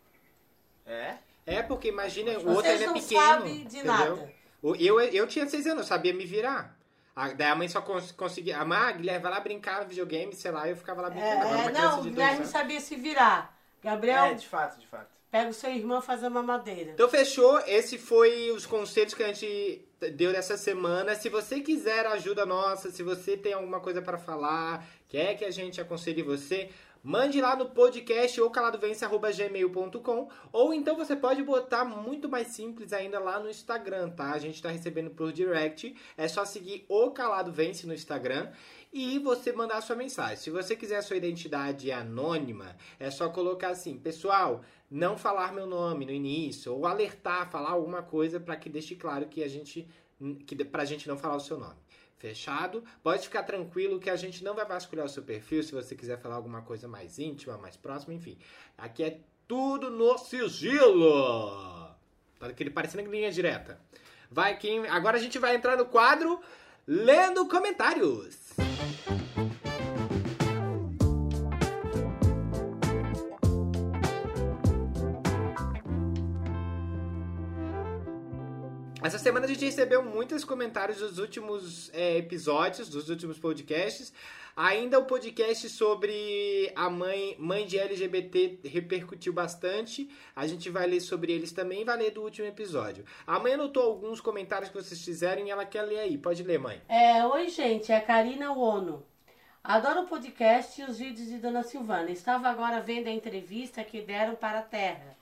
É? É, porque imagina, o Vocês outro ainda é não pequeno. sabem de entendeu? nada. O- Eu, eu tinha seis anos, eu sabia me virar. A, daí a mãe só cons, conseguia. A mãe, ah, Guilherme, vai lá brincar videogame, sei lá, eu ficava lá brincando. É, criança não, o Guilherme anos. sabia se virar. Gabriel, É, de fato, de fato. pega o seu irmão fazer uma madeira. Então fechou, esse foi os conselhos que a gente deu dessa semana. Se você quiser ajuda nossa, se você tem alguma coisa para falar, quer que a gente aconselhe você, mande lá no podcast ou caladovence@gmail.com ou então você pode botar muito mais simples ainda lá no Instagram, tá? A gente tá recebendo por direct, é só seguir o Calado Vence no Instagram e você mandar a sua mensagem. Se você quiser a sua identidade anônima, é só colocar assim, pessoal, não falar meu nome no início, ou alertar, falar alguma coisa para que deixe claro que a gente que pra gente não falar o seu nome. Fechado? Pode ficar tranquilo que a gente não vai vasculhar o seu perfil se você quiser falar alguma coisa mais íntima, mais próxima, enfim. Aqui é tudo no sigilo. Tá aquele parecendo linha direta. Vai quem agora a gente vai entrar no quadro lendo comentários. Essa semana a gente recebeu muitos comentários dos últimos é, episódios, dos últimos podcasts. Ainda o podcast sobre a mãe, mãe de LGBT repercutiu bastante. A gente vai ler sobre eles também vai ler do último episódio. A mãe anotou alguns comentários que vocês fizeram e ela quer ler aí. Pode ler, mãe. É, oi, gente, é a Karina Ono. Adoro o podcast e os vídeos de Dona Silvana. Estava agora vendo a entrevista que deram para a Terra.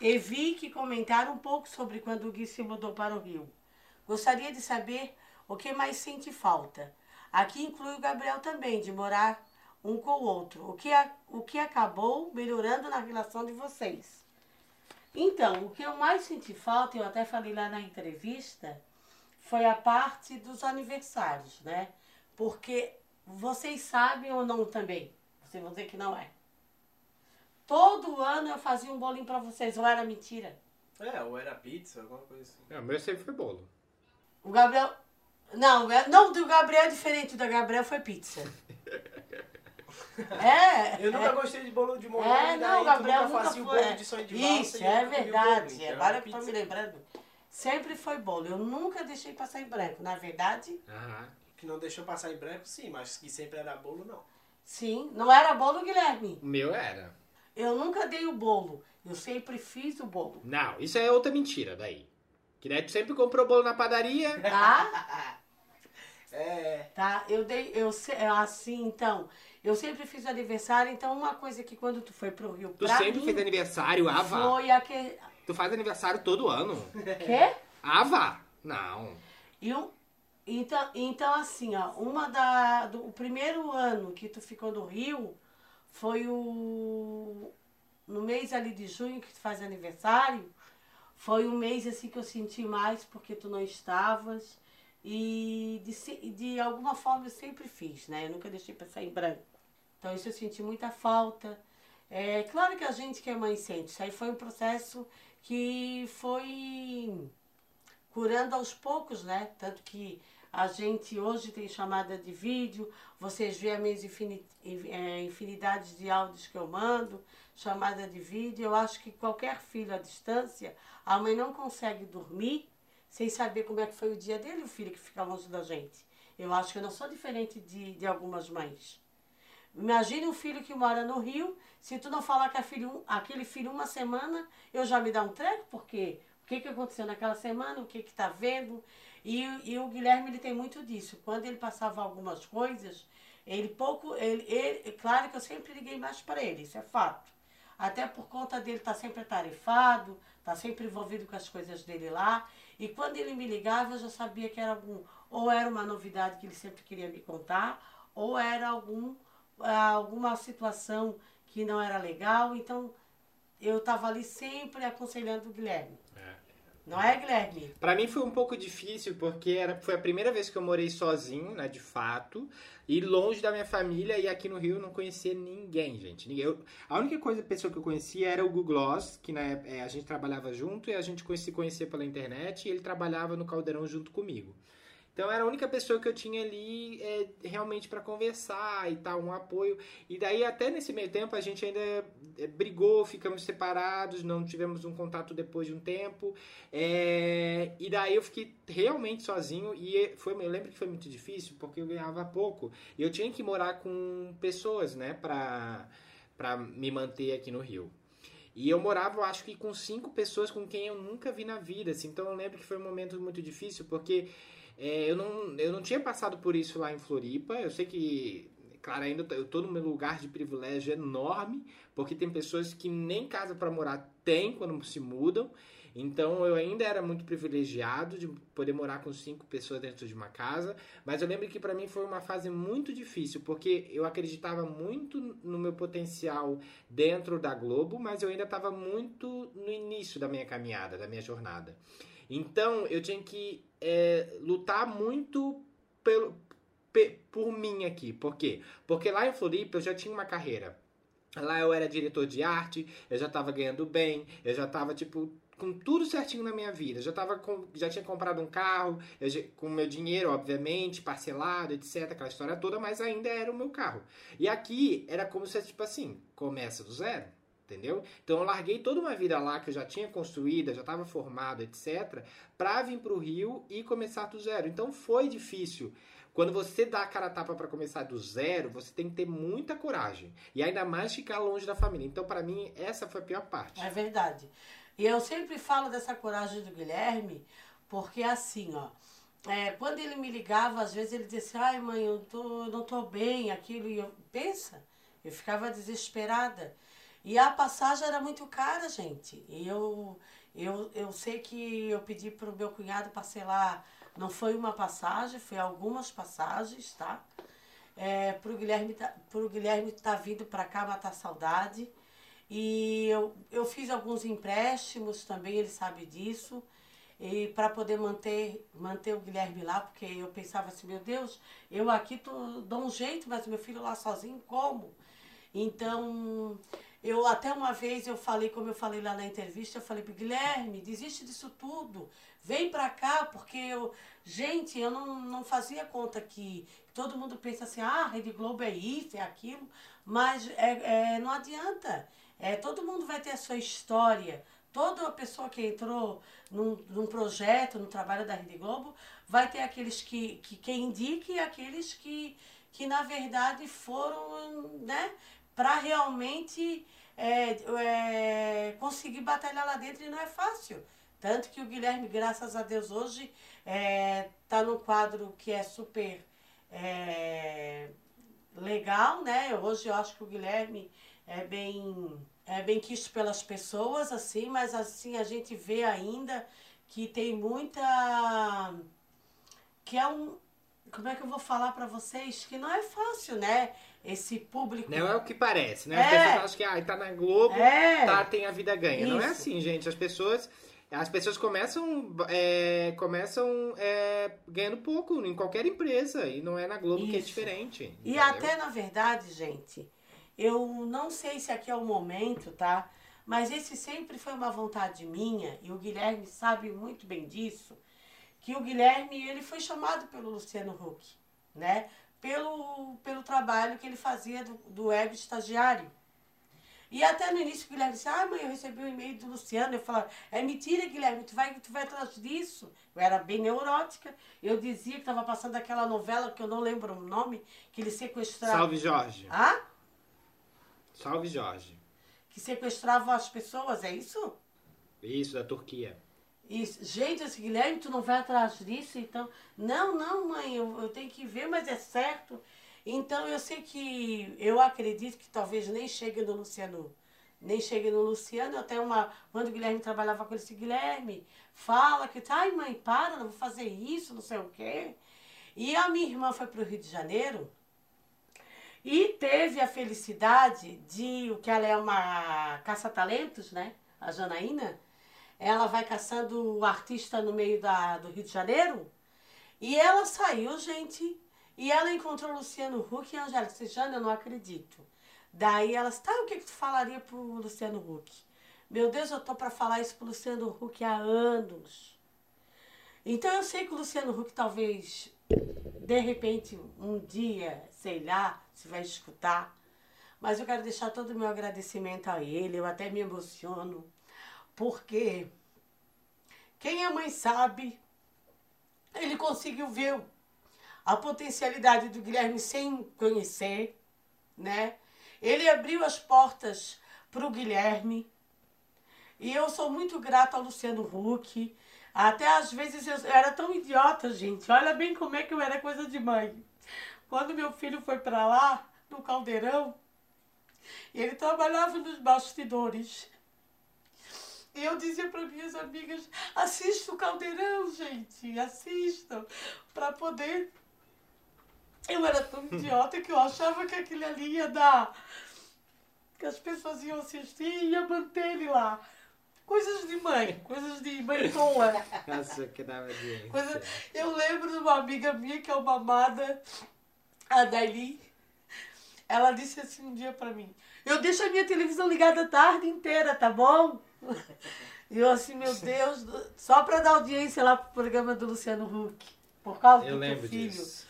E vi que comentaram um pouco sobre quando o Gui se mudou para o Rio. Gostaria de saber o que mais sente falta. Aqui inclui o Gabriel também, de morar um com o outro. O que, a- o que acabou melhorando na relação de vocês. Então, o que eu mais senti falta, eu até falei lá na entrevista, foi a parte dos aniversários, né? Porque vocês sabem ou não também? Você vão dizer que não é. Todo ano eu fazia um bolinho pra vocês, ou era mentira? É, ou era pizza, alguma coisa assim. Não, o meu sempre foi bolo. O Gabriel. Não, é- não, do Gabriel é diferente. Da Gabriel foi pizza. <laughs> É. Eu nunca é, gostei de bolo de morango. É, não, o Gabriel nunca nunca fazia o foi. bolo de sonho de valsa Isso, é o verdade. bolo, então Agora que eu tô me lembrando. Sempre foi bolo. Eu nunca deixei passar em branco. Na verdade, Aham. Que não deixou passar em branco, sim, mas que sempre era bolo, não. sim. Não era bolo, Guilherme. O meu era. Eu nunca dei o bolo. Eu sempre fiz o bolo. Não, isso é outra mentira daí. Que daí tu sempre comprou bolo na padaria. <laughs> Tá? <laughs> É. Tá? Eu dei. Eu, se- assim, então. Eu sempre fiz aniversário. Então, uma coisa que quando tu foi pro Rio Tu sempre mim, fez aniversário, Ava. foi aquele. Tu faz aniversário todo ano. <laughs> Quê? Ava? Não. E um, então, então, assim, ó, uma da. Do, o primeiro ano que tu ficou no Rio foi o. No mês ali de junho que tu faz aniversário, foi um mês assim que eu senti mais porque tu não estavas. E de, de alguma forma eu sempre fiz, né? Eu nunca deixei passar em branco. Então isso eu senti muita falta. É claro que a gente que é mãe sente. Isso aí foi um processo que foi curando aos poucos, né? Tanto que a gente hoje tem chamada de vídeo, vocês veem as minhas eh, infinidades de áudios que eu mando, chamada de vídeo. Eu acho que qualquer filho à distância, a mãe não consegue dormir sem saber como é que foi o dia dele, o filho que fica longe da gente. Eu acho que eu não sou diferente de, de algumas mães. Imagine um filho que mora no Rio, se tu não falar com a filho, aquele filho uma semana, eu já me dá um treco, porque o que, que aconteceu naquela semana, o que que tá vendo. E, e o Guilherme, ele tem muito disso. Quando ele passava algumas coisas, ele pouco, ele, ele, claro que eu sempre liguei mais para ele, isso é fato. Até por conta dele estar sempre atarefado, estar sempre envolvido com as coisas dele lá. E quando ele me ligava, eu já sabia que era algum, ou era uma novidade que ele sempre queria me contar, ou era algum ah, alguma situação que não era legal, então eu estava ali sempre aconselhando o Guilherme. Não é, Guilherme? Pra mim foi um pouco difícil porque era, foi a primeira vez que eu morei sozinho, né, de fato, e longe da minha família e aqui no Rio eu não conhecia ninguém, gente. Ninguém. Eu- a única coisa, pessoa que eu conhecia era o Google que né, é, a gente trabalhava junto e a gente se conhecia pela internet e ele trabalhava no Caldeirão junto comigo. Então era a única pessoa que eu tinha ali é, realmente pra conversar e tal, um apoio. E daí até nesse meio tempo a gente ainda é, brigou, ficamos separados, não tivemos um contato depois de um tempo. É, e daí eu fiquei realmente sozinho e foi, eu lembro que foi muito difícil porque eu ganhava pouco. E eu tinha que morar com pessoas, né, pra, pra me manter aqui no Rio. E eu morava, eu acho que com cinco pessoas com quem eu nunca vi na vida, assim. Então eu lembro que foi um momento muito difícil porque é, eu, não, eu não tinha passado por isso lá em Floripa. Eu sei que, claro, ainda eu tô no meu lugar de privilégio enorme, porque tem pessoas que nem casa para morar tem quando se mudam. Então eu ainda era muito privilegiado de poder morar com cinco pessoas dentro de uma casa, mas eu lembro que para mim foi uma fase muito difícil, porque eu acreditava muito no meu potencial dentro da Globo, mas eu ainda estava muito no início da minha caminhada, da minha jornada. Então eu tinha que é, lutar muito pelo, pe- por mim aqui. Por quê? Porque lá em Floripa eu já tinha uma carreira. Lá eu era diretor de arte, eu já tava ganhando bem, eu já tava, tipo, com tudo certinho na minha vida. Eu já, tava com- já tinha comprado um carro, já- com meu dinheiro, obviamente, parcelado, etc, aquela história toda, mas ainda era o meu carro. E aqui era como se, tipo assim, começa do zero, entendeu? Então eu larguei toda uma vida lá que eu já tinha construída, já estava formado, etc, pra vir pro Rio e começar do zero. Então foi difícil. Quando você dá a cara a tapa para começar do zero, você tem que ter muita coragem. E ainda mais ficar longe da família. Então, para mim, essa foi a pior parte. É verdade. E eu sempre falo dessa coragem do Guilherme, porque assim, ó, é, quando ele me ligava, às vezes ele dizia assim, ai mãe, eu, tô, não tô bem, aquilo, e eu, pensa, eu ficava desesperada. E a passagem era muito cara, gente. E eu, eu, eu sei que eu pedi para o meu cunhado parcelar, não foi uma passagem, foi algumas passagens, tá? É, pro Guilherme tá, pro Guilherme tá vindo para cá matar saudade. E eu, eu fiz alguns empréstimos também, ele sabe disso. E para poder manter, manter o Guilherme lá, porque eu pensava assim, meu Deus, eu aqui tô, dou um jeito, mas meu filho lá sozinho, como? Então, Eu até uma vez eu falei, como eu falei lá na entrevista, eu falei Guilherme, desiste disso tudo. Vem pra cá, porque eu. Gente, eu não, não fazia conta que todo mundo pensa assim, ah, Rede Globo é isso, é aquilo, mas é, é, não adianta. É, todo mundo vai ter a sua história. Toda pessoa que entrou num, num projeto, no trabalho da Rede Globo, vai ter aqueles que, que, que indiquem e aqueles que, que, na verdade, foram, né, para realmente é, é, conseguir batalhar lá dentro e não é fácil. Tanto que o Guilherme, graças a Deus, hoje está é, tá no quadro que é super é, legal, né? Hoje eu acho que o Guilherme é bem, é bem quisto pelas pessoas, assim, mas assim a gente vê ainda que tem muita. que é um. Como é que eu vou falar para vocês? Que não é fácil, né? Esse público. Não é o que parece, né? As É. pessoas acham que ah, tá na Globo, É. tá, tem a vida ganha. Não é Isso. assim, gente. As pessoas. As pessoas começam, é, começam é, ganhando pouco em qualquer empresa. E não é na Globo que é Isso. diferente. E entendeu? até, na verdade, gente, eu não sei se aqui é o momento, tá? Mas esse sempre foi uma vontade minha, e o Guilherme sabe muito bem disso, que o Guilherme, ele foi chamado pelo Luciano Huck, né? Pelo, pelo trabalho que ele fazia do, do web estagiário. E até no início o Guilherme disse, ah, mãe, eu recebi um e-mail do Luciano. Eu falava, é mentira, Guilherme, tu vai, tu vai atrás disso. Eu era bem neurótica. Eu dizia que estava passando aquela novela que eu não lembro o nome, que ele sequestrava. Salve Jorge. Ah? Salve Jorge. Que sequestrava as pessoas, é isso? Isso, da Turquia. Gente, esse Guilherme, tu não vai atrás disso, então. Não, não, mãe, eu, eu tenho que ver, mas é certo. Então eu sei que eu acredito que talvez nem chegue no Luciano. Nem chegue no Luciano. Até uma. Quando o Guilherme trabalhava com ele, disse, Guilherme, fala que. Ai, mãe, para, não vou fazer isso, não sei o quê. E a minha irmã foi para o Rio de Janeiro e teve a felicidade de. O que ela é uma caça-talentos, né? A Janaína. Ela vai caçando o artista no meio da, do Rio de Janeiro. E ela saiu, gente. E ela encontrou Luciano Huck e Angélica. Disse, Jana, eu não acredito. Daí ela tá, o que, que tu falaria pro Luciano Huck? Meu Deus, eu tô para falar isso pro Luciano Huck há anos. Então eu sei que o Luciano Huck talvez, de repente, um dia, sei lá, se vai escutar. Mas eu quero deixar todo o meu agradecimento a ele. Eu até me emociono. Porque quem é mãe sabe, ele conseguiu ver a potencialidade do Guilherme sem conhecer, né? Ele abriu as portas para o Guilherme. E eu sou muito grata ao Luciano Huck. Até às vezes eu, era tão idiota, gente. Olha bem como é que eu era coisa de mãe. Quando meu filho foi para lá, no caldeirão, ele trabalhava nos bastidores. E eu dizia para minhas amigas: assista o caldeirão, gente, assistam, para poder. Eu era tão idiota que eu achava que aquilo ali ia dar. que as pessoas iam assistir e ia manter ele lá. Coisas de mãe, coisas de mãe tola. <laughs> Nossa, que dava de. Coisa... Eu lembro de uma amiga minha que é uma amada, a Daili. Ela disse assim um dia pra mim: Eu deixo a minha televisão ligada a tarde inteira, tá bom? E eu assim, meu Deus, só pra dar audiência lá pro programa do Luciano Huck. Por causa Eu do teu lembro filho. disso.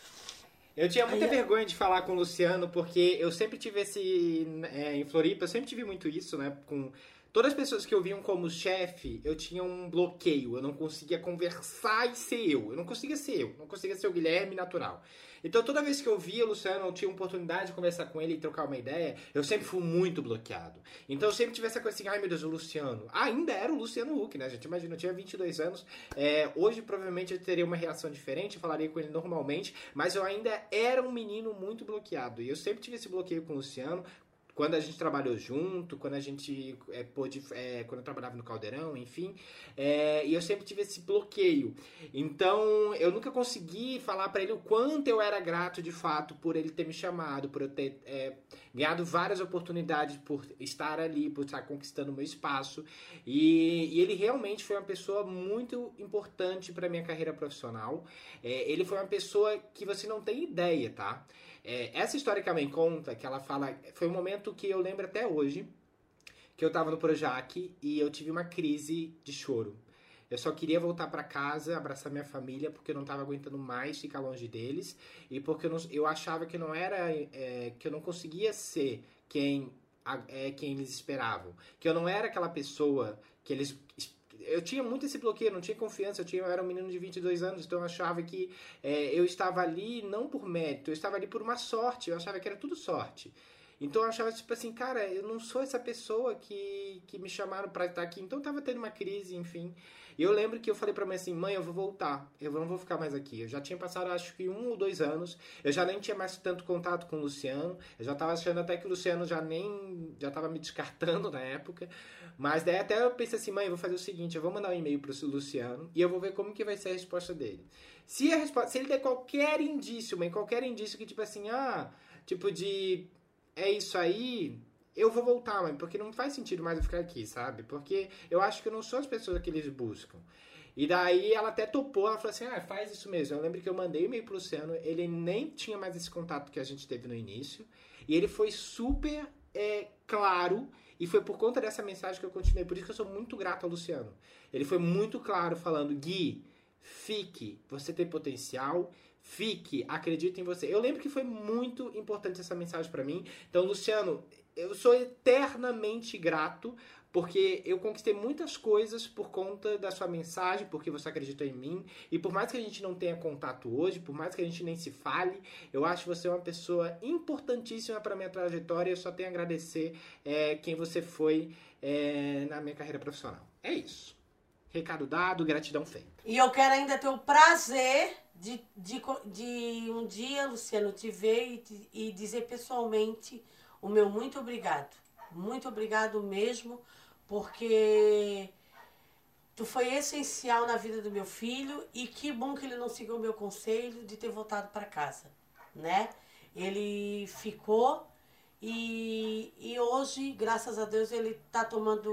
Eu tinha muita Aí, vergonha de falar com o Luciano, porque eu sempre tive esse. é, em Floripa, eu sempre tive muito isso, né? Com todas as pessoas que eu viam como chefe, eu tinha um bloqueio. Eu não conseguia conversar e ser eu. Eu não conseguia ser eu. Não conseguia ser o Guilherme natural. Então toda vez que eu via o Luciano, eu tinha oportunidade de conversar com ele e trocar uma ideia, eu sempre fui muito bloqueado. Então eu sempre tive essa coisa assim, ai meu Deus, o Luciano. Ainda era o Luciano Huck, né, gente? Imagina, eu tinha 22 anos. É, hoje provavelmente eu teria uma reação diferente, eu falaria com ele normalmente, mas eu ainda era um menino muito bloqueado. E eu sempre tive esse bloqueio com o Luciano. Quando a gente trabalhou junto, quando a gente é, pôde. é, quando eu trabalhava no Caldeirão, enfim. é, e eu sempre tive esse bloqueio. Então, eu nunca consegui falar pra ele o quanto eu era grato de fato por ele ter me chamado, por eu ter ganhado várias oportunidades, por estar ali, por estar conquistando o meu espaço. E, e ele realmente foi uma pessoa muito importante pra minha carreira profissional. Ele foi uma pessoa que você não tem ideia, tá? É, essa história que a mãe conta, que ela fala, foi um momento que eu lembro até hoje. que eu tava no Projac e eu tive uma crise de choro. Eu só queria voltar para casa, abraçar minha família, porque eu não tava aguentando mais ficar longe deles e porque eu, não, eu achava que não era, é, que eu não conseguia ser quem é, quem eles esperavam, que eu não era aquela pessoa que eles eu tinha muito esse bloqueio, não tinha confiança, eu, tinha, eu era um menino de 22 anos, então eu achava que é, eu estava ali não por mérito, eu estava ali por uma sorte, eu achava que era tudo sorte. Então eu achava tipo assim, cara, eu não sou essa pessoa que, que me chamaram pra estar aqui. Então eu tava tendo uma crise, enfim. E eu lembro que eu falei pra mãe assim, mãe, eu vou voltar, eu não vou ficar mais aqui. Eu já tinha passado acho que um ou dois anos, eu já nem tinha mais tanto contato com o Luciano, eu já tava achando até que o Luciano já nem, já tava me descartando <laughs> na época. Mas daí até eu pensei assim, mãe, eu vou fazer o seguinte, eu vou mandar um e-mail pro Luciano e eu vou ver como que vai ser a resposta dele. Se a resposta, se ele der qualquer indício, mãe, qualquer indício que tipo assim, ah, tipo de é isso aí, eu vou voltar, mãe, porque não faz sentido mais eu ficar aqui, sabe? Porque eu acho que eu não sou as pessoas que eles buscam. E daí ela até topou, ela falou assim, ah, faz isso mesmo. Eu lembro que eu mandei um e-mail pro Luciano, ele nem tinha mais esse contato que a gente teve no início, e ele foi super é, claro, e foi por conta dessa mensagem que eu continuei. Por isso que eu sou muito grato ao Luciano. Ele foi muito claro falando, Gui, fique, você tem potencial, fique, acredite em você. Eu lembro que foi muito importante essa mensagem pra mim. Então, Luciano, eu sou eternamente grato porque eu conquistei muitas coisas por conta da sua mensagem, porque você acreditou em mim. E por mais que a gente não tenha contato hoje, por mais que a gente nem se fale, eu acho você uma pessoa importantíssima para minha trajetória. Eu só tenho a agradecer é, quem você foi é, na minha carreira profissional. É isso. Recado dado, gratidão feita. E eu quero ainda ter o prazer de, de, de um dia, Luciano, te ver e, e dizer pessoalmente o meu muito obrigado. Muito obrigado mesmo, porque tu foi essencial na vida do meu filho e que bom que ele não seguiu o meu conselho de ter voltado para casa, né? Ele ficou e, e hoje, graças a Deus, ele está tomando,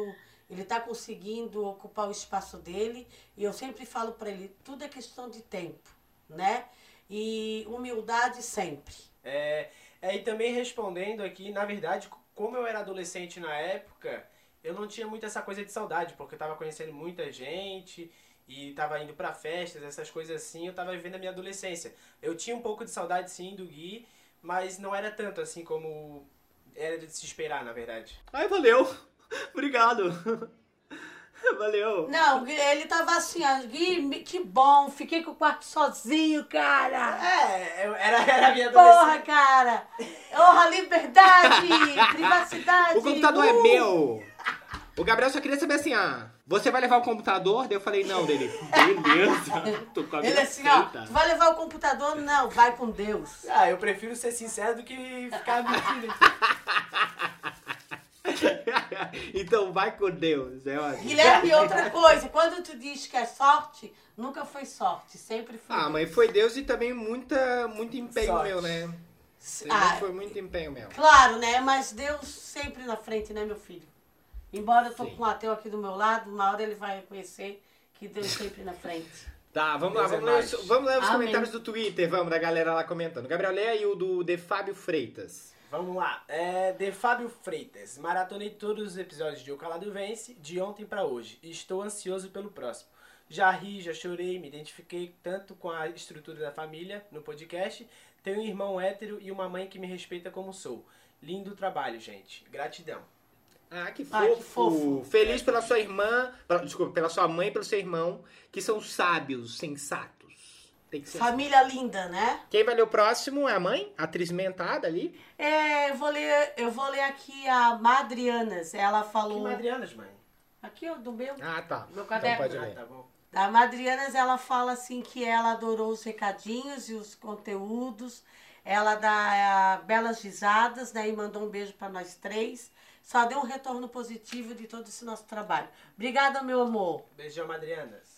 ele está conseguindo ocupar o espaço dele. E eu sempre falo para ele, tudo é questão de tempo, né? E humildade sempre. É, é, e também respondendo aqui, na verdade, como eu era adolescente na época, eu não tinha muito essa coisa de saudade, porque eu tava conhecendo muita gente e tava indo pra festas, essas coisas assim, eu tava vivendo a minha adolescência. Eu tinha um pouco de saudade sim do Gui, mas não era tanto assim como era de se esperar, na verdade. Ai, valeu. <laughs> Obrigado. <laughs> <laughs> Valeu. Não, ele tava assim, ó, que bom, fiquei com o quarto sozinho, cara. É, era, era a minha Porra, cara! Honra, <laughs> liberdade, privacidade. O computador é uh! meu. O Gabriel só queria saber assim, ah, você vai levar o computador? Daí eu falei, não, dele. Beleza. <laughs> Tô com a Ele assim, ó, tu vai levar o computador? Não, vai com Deus. Ah, eu prefiro ser sincero do que ficar mentindo. <laughs> então vai com Deus, é ótimo. Guilherme, outra coisa, quando tu diz que é sorte, nunca foi sorte, sempre foi. Ah, mas foi Deus e também muita, muito empenho Sorte. meu, né? Também Ah, foi muito empenho meu. Claro, né? Mas Deus sempre na frente, né, meu filho? Embora eu tô Sim. com um ateu aqui do meu lado, uma hora ele vai reconhecer que Deus sempre na frente. <laughs> Tá, vamos lá, Deus é vamos ler, mais. os, vamos ler os Amém. comentários do Twitter, vamos, da galera lá comentando. Gabriel, lê aí o do De Fábio Freitas. Vamos lá. É, de Fábio Freitas. Maratonei todos os episódios de O Calado Vence, de ontem pra hoje. E estou ansioso pelo próximo. Já ri, já chorei, me identifiquei tanto com a estrutura da família no podcast. Tenho um irmão hétero e uma mãe que me respeita como sou. Lindo trabalho, gente. Gratidão. Ah, que fofo. Ah, que fofo. Feliz pela sua irmã, pela- desculpa, pela sua mãe e pelo seu irmão, que são sábios, sensatos. Tem que ser. assim. Família linda, né? Quem vai ler o próximo é a mãe, a atriz mentada ali. É, eu vou ler, eu vou ler aqui a Madrianas. Ela Que falou. Madrianas, mãe. Aqui, ó, do meu. Ah, tá. Meu Então caderno. pode Ah, ler. tá bom. A Madrianas, ela fala assim que ela adorou os recadinhos e os conteúdos. Ela dá ah, belas risadas, né? E mandou um beijo para nós três. Só deu um retorno positivo de todo esse nosso trabalho. Obrigada, meu amor. Beijão, Madrianas.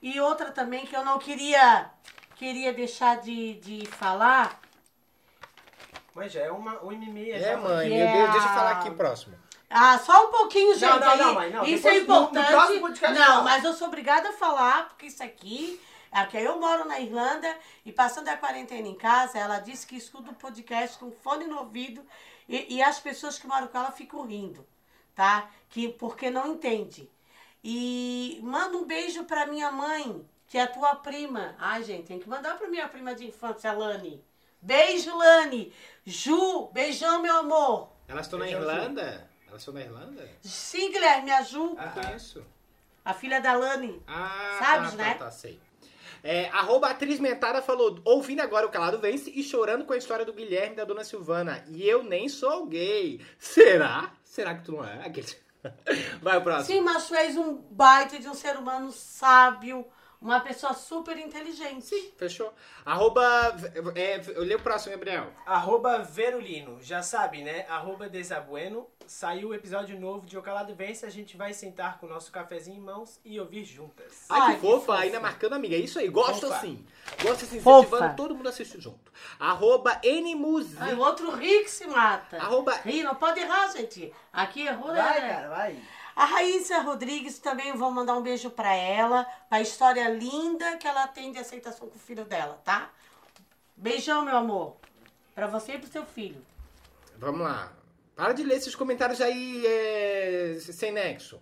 E outra também que eu não queria queria deixar de, de falar. Mas já é uma, um mimimi. É, já, mãe, meu é Deus, deixa eu a- falar aqui próximo. Ah, só um pouquinho, gente. Não, não, não, mãe, não. Isso Depois, é no- no importante. próximo podcast, não, não. mas eu sou obrigada a falar, porque isso aqui. Aqui eu moro na Irlanda e passando a quarentena em casa, ela disse que escuta o podcast com fone no ouvido e, e as pessoas que moram com ela ficam rindo. tá? Que, porque não entende. E manda um beijo pra minha mãe, que é a tua prima. Ai, gente, tem que mandar pra minha prima de infância, Lani. Beijo, Lani. Ju, beijão, meu amor. Elas estão na Irlanda? Elas estão na Irlanda? Sim, Guilherme, a Ju, Não conheço. a filha da Lani. Ah, Sabes, tá, né? tá, tá, sei. É, arroba atriz mentada falou, ouvindo agora o Calado Vence e chorando com a história do Guilherme e da Dona Silvana. E eu nem sou gay. Será? Será que tu não é? Aquele- Vai o próximo. Sim, mas tu és um baita de um ser humano sábio, uma pessoa super inteligente. Fechou? Arroba. É, eu leio o próximo, Gabriel. Arroba Verulino, já sabe, né? Arroba Desabueno. Saiu o episódio novo de O Calado Vence. A gente vai sentar com o nosso cafezinho em mãos e ouvir juntas. Ai, Ai, que que fofa, fofa. ainda marcando amiga. É isso aí, gosto Fofa. assim. Gosto assim, Fofa. incentivando todo mundo a assistir junto. Arroba Nmusic. Ai, o outro ri que se mata. Arroba. Ri, não pode errar, gente. Aqui errou, né? Vai, cara, vai. A Raíssa Rodrigues também vou mandar um beijo pra ela, pra história linda que ela tem de aceitação com o filho dela, tá? Beijão, meu amor. Pra você e pro seu filho. Vamos lá. Para de ler esses comentários aí é, sem nexo.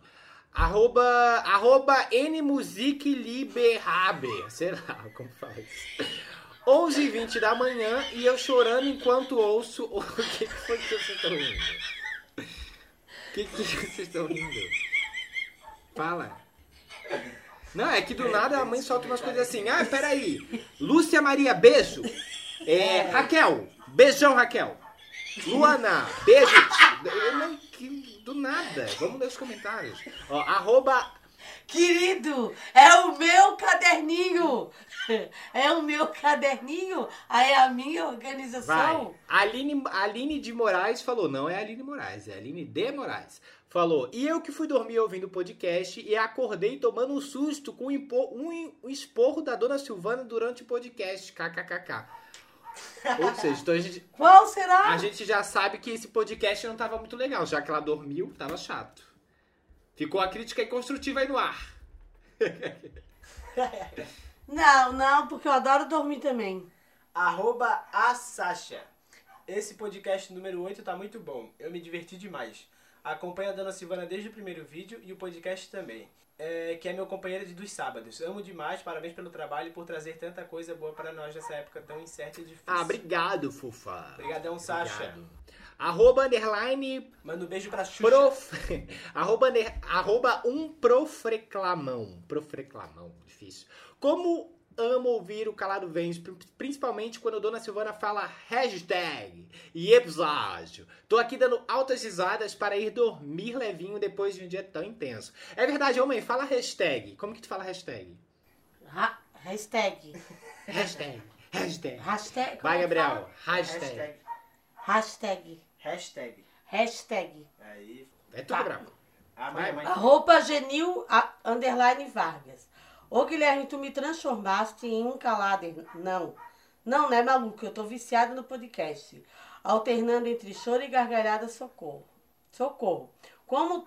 Arroba, arroba nmusicliberaber. Sei lá como faz. 11h20 da manhã e eu chorando enquanto ouço. O <laughs> que, que foi que vocês estão rindo? Que, que vocês estão rindo? Fala. Não, é que do nada a mãe solta umas coisas assim. Ah, peraí. Lúcia Maria, beijo. É, Raquel, beijão, Raquel. Luana, beijo. Eu não- que- do nada. Vamos ler os comentários. Ó, arroba Querido, é o meu caderninho. <laughs> É o meu caderninho. Aí é a minha organização. Vai. Aline, Aline de Moraes falou, não é Aline Moraes, é Aline de Moraes. Falou, e eu que fui dormir ouvindo o podcast e acordei tomando um susto com um, esporro da dona Silvana durante o podcast, kkkk. Ou seja, então a gente, Qual será? a gente já sabe que esse podcast não tava muito legal, já que ela dormiu, tava chato. Ficou a crítica construtiva aí no ar. <laughs> Não, não, porque eu adoro dormir também. Arroba a Sasha. Esse podcast número 8 tá muito bom. Eu me diverti demais. Acompanho a Dona Silvana desde o primeiro vídeo e o podcast também. É, que é meu companheiro de dos sábados. Amo demais, parabéns pelo trabalho e por trazer tanta coisa boa para nós nessa época tão incerta e difícil. Ah, obrigado, fofa. Obrigadão, Sasha. Obrigado. Arroba underline Manda um beijo pra Xuxa. prof... <laughs> arroba, ne- arroba um profreclamão. Profreclamão, difícil. Como amo ouvir o Calado pri- principalmente quando a Dona Silvana fala hashtag e episódio. Tô aqui dando altas risadas para ir dormir levinho depois de um dia tão intenso. É verdade, mãe, fala hashtag. Como que tu fala hashtag? Ha hashtag. Hashtag. Hashtag. Hashtag. Vai, é Gabriel. Hashtag. Hashtag. Hashtag. Hashtag. Hashtag. Aí. É tu, Tá. Gabriel. A mãe, mãe. Arroba genil a- underline Vargas. Ô Guilherme, tu me transformaste em um calader. Não. Não, né, maluco? Eu tô viciada no podcast. Alternando entre choro e gargalhada, socorro. Socorro. Como,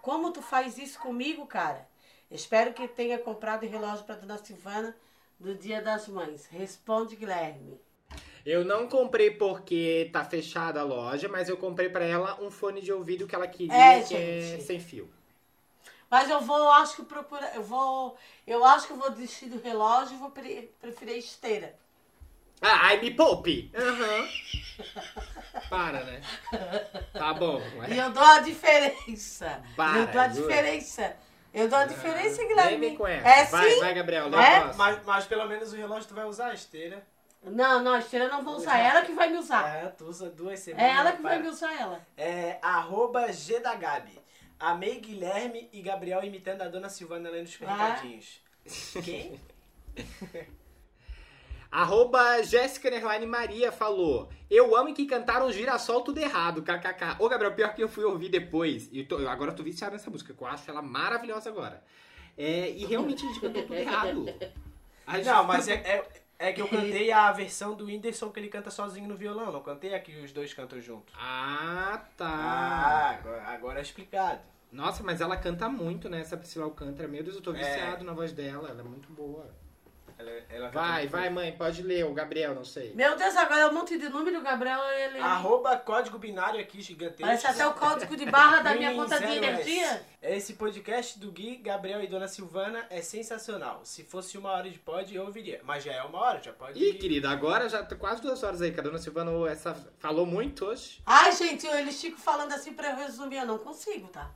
como tu faz isso comigo, cara? Espero que tenha comprado o relógio pra dona Silvana do Dia das Mães. Responde, Guilherme. Eu não comprei porque tá fechada a loja, mas eu comprei pra ela um fone de ouvido que ela queria, É, que é sem fio. Mas eu vou, acho que procurar. Eu vou. Eu acho que eu vou desistir do relógio e vou pre- preferir esteira. Ah, ai, me poupe! Aham. <laughs> Para, né? Tá bom. E eu dou a diferença. Para, eu dou a diferença. Eu dou a diferença, Nem Guilherme. vem com essa. É vai, sim? vai, Gabriel. É? Mas, mas pelo menos o relógio tu vai usar a esteira. Não, não, a esteira não vou usar. É ela que vai me usar. É, tu usa duas semanas. É ela que vai para. me usar ela. É arroba G da Gabi. Amei Guilherme e Gabriel imitando a dona Silvana lendo os Ah. recadinhos. Quem? <laughs> Arroba Jéssica Nerline Maria falou: Eu amo que cantaram Girassol tudo errado, kkk. Ô, Gabriel, pior que eu fui ouvir depois. E tô- agora eu tô viciado nessa música, que eu acho ela maravilhosa agora. É, e realmente a gente cantou tudo errado. <laughs> A gente- Não, mas é, é, é que eu cantei a versão do Whindersson que ele canta sozinho no violão. Não cantei aqui os dois cantam junto. Ah, tá. Ah, agora, agora é explicado. Nossa, mas ela canta muito, né? Essa Priscila Alcântara. Meu Deus, eu tô É. viciado na voz dela. Ela é muito boa. Ela, ela Vai, vai, mãe, pode ler. O Gabriel, não sei. Meu Deus, agora é um monte de número, o Gabriel, ele... Arroba código binário aqui, gigantesco. Parece até o código de barra da minha conta de energia. S. Esse podcast do Gui, Gabriel e Dona Silvana é sensacional. Se fosse uma hora de pod, eu ouviria. Mas já é uma hora, já pode Ih, ir. querida, agora já tá quase duas horas aí. que A dona Silvana essa, falou muito hoje. Ai, gente, eles ficam falando assim pra eu resumir, eu não consigo, tá?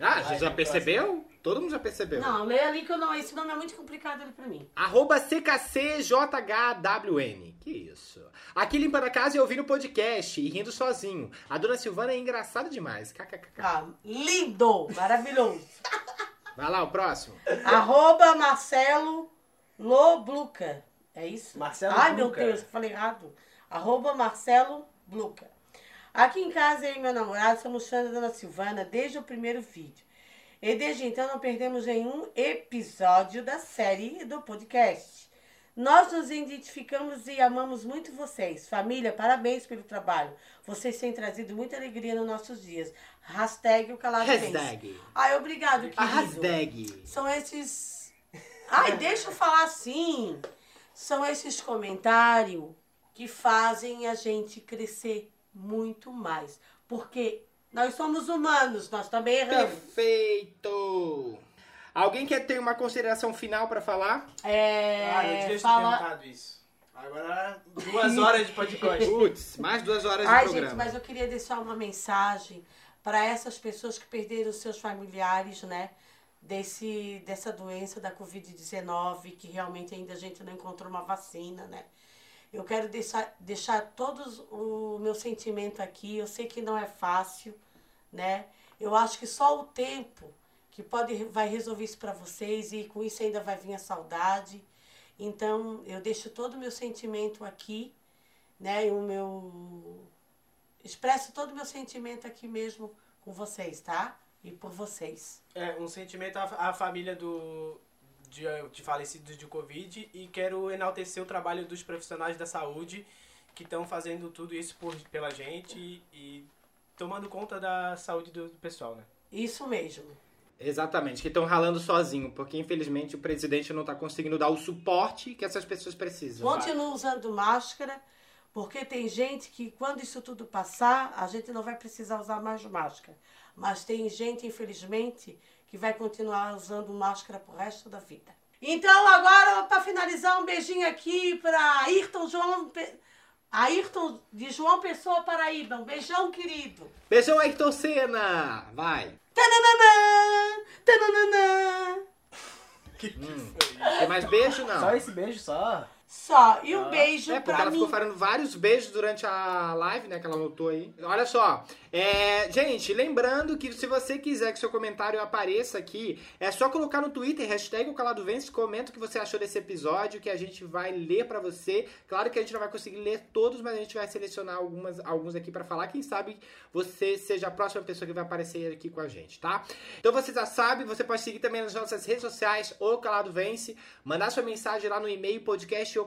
Ah, Vai, já percebeu? Todo mundo já percebeu. Não, lê ali que eu não. Esse nome é muito complicado ali pra mim. Arroba CKCJHWN. Que isso. Aqui limpando a casa e ouvindo o podcast e rindo sozinho. A dona Silvana é engraçada demais. KKKK. Ah, lindo, maravilhoso. <laughs> Vai lá, o próximo. Arroba Marcelo Lobluca. É isso? Marcelo Ai, Bluca. meu Deus, eu falei errado. Arroba Marcelo Bluca. Aqui em casa, eu e meu namorado somos fãs da Dona Silvana desde o primeiro vídeo. E desde então não perdemos nenhum episódio da série e do podcast. Nós nos identificamos e amamos muito vocês. Família, parabéns pelo trabalho. Vocês têm trazido muita alegria nos nossos dias. Hashtag o calado. Hashtag. Ai, obrigado, querido. A hashtag. São esses. Ai, deixa eu falar assim. São esses comentários que fazem a gente crescer muito mais. Porque nós somos humanos, nós também erramos. Perfeito. Alguém quer ter uma consideração final pra falar? É. Ah, eu devia ter fala... perguntado isso. Agora, duas horas de podcast. Putz, mais duas horas de Ai, programa. gente, mas eu queria deixar uma mensagem para essas pessoas que perderam seus familiares, né? Desse, dessa doença da Covid-19, que realmente ainda a gente não encontrou uma vacina, né? Eu quero deixar, deixar todos o meu sentimento aqui. Eu sei que não é fácil, né? Eu acho que só o tempo que pode vai resolver isso para vocês e com isso ainda vai vir a saudade. Então, eu deixo todo o meu sentimento aqui, né? E o meu expresso todo o meu sentimento aqui mesmo com vocês, tá? E por vocês. É, um sentimento à, à família do, de, de falecidos de Covid e quero enaltecer o trabalho dos profissionais da saúde que estão fazendo tudo isso por, pela gente e, e tomando conta da saúde do, do pessoal, né? Isso mesmo. Exatamente, que estão ralando sozinho, porque infelizmente o presidente não tá conseguindo dar o suporte que essas pessoas precisam. Continue usando máscara, porque tem gente que quando isso tudo passar, a gente não vai precisar usar mais máscara. Mas tem gente, infelizmente, que vai continuar usando máscara pro resto da vida. Então, agora, para finalizar, um beijinho aqui para Ayrton João. Pe... Ayrton de João Pessoa, Paraíba. Um beijão, querido. Beijão, Ayrton Senna! Vai! Tananana, tananana. Tem mais beijo, não? Só esse beijo, só. Só. E um beijo É, porque pra ela mim. ficou falando vários beijos durante a live, né? Que ela notou aí. Olha só. É, gente, lembrando que se você quiser que seu comentário apareça aqui, é só colocar no Twitter, hashtag o Calado Vence, comenta o que você achou desse episódio, que a gente vai ler pra você. Claro que a gente não vai conseguir ler todos, mas a gente vai selecionar algumas, alguns aqui pra falar. Quem sabe você seja a próxima pessoa que vai aparecer aqui com a gente, tá? Então você já sabe, você pode seguir também nas nossas redes sociais, o Calado Vence, mandar sua mensagem lá no e-mail podcast.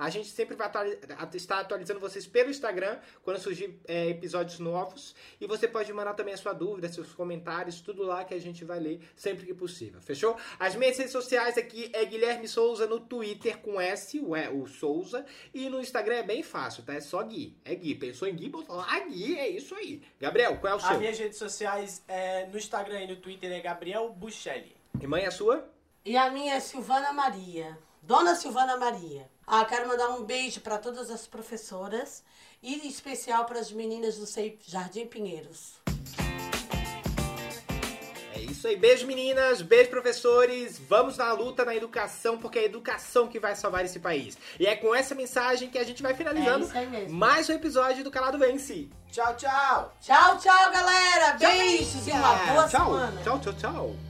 A gente sempre vai atuali- estar atualizando vocês pelo Instagram quando surgir é, episódios novos. E você pode mandar também a sua dúvida, seus comentários, tudo lá que a gente vai ler sempre que possível. Fechou? As minhas redes sociais aqui é Guilherme Souza no Twitter com S, o, é, o Souza. E no Instagram é bem fácil, tá? É só Gui. É Gui. Pensou em Gui, botou lá Gui, é isso aí. Gabriel, qual é o As seu? minhas redes sociais é, no Instagram e no Twitter é Gabriel Buchelli. E mãe, a sua? E a minha é Silvana Maria. Dona Silvana Maria. Ah, quero mandar um beijo para todas as professoras e em especial para as meninas do Jardim Pinheiros. É isso aí. Beijo, meninas. Beijo, professores. Vamos na luta na educação, porque é a educação que vai salvar esse país. E é com essa mensagem que a gente vai finalizando É mais um episódio do Calado Vence. Tchau, tchau! Tchau, tchau, galera. Beijos e uma boa tchau. semana. Tchau, tchau, tchau.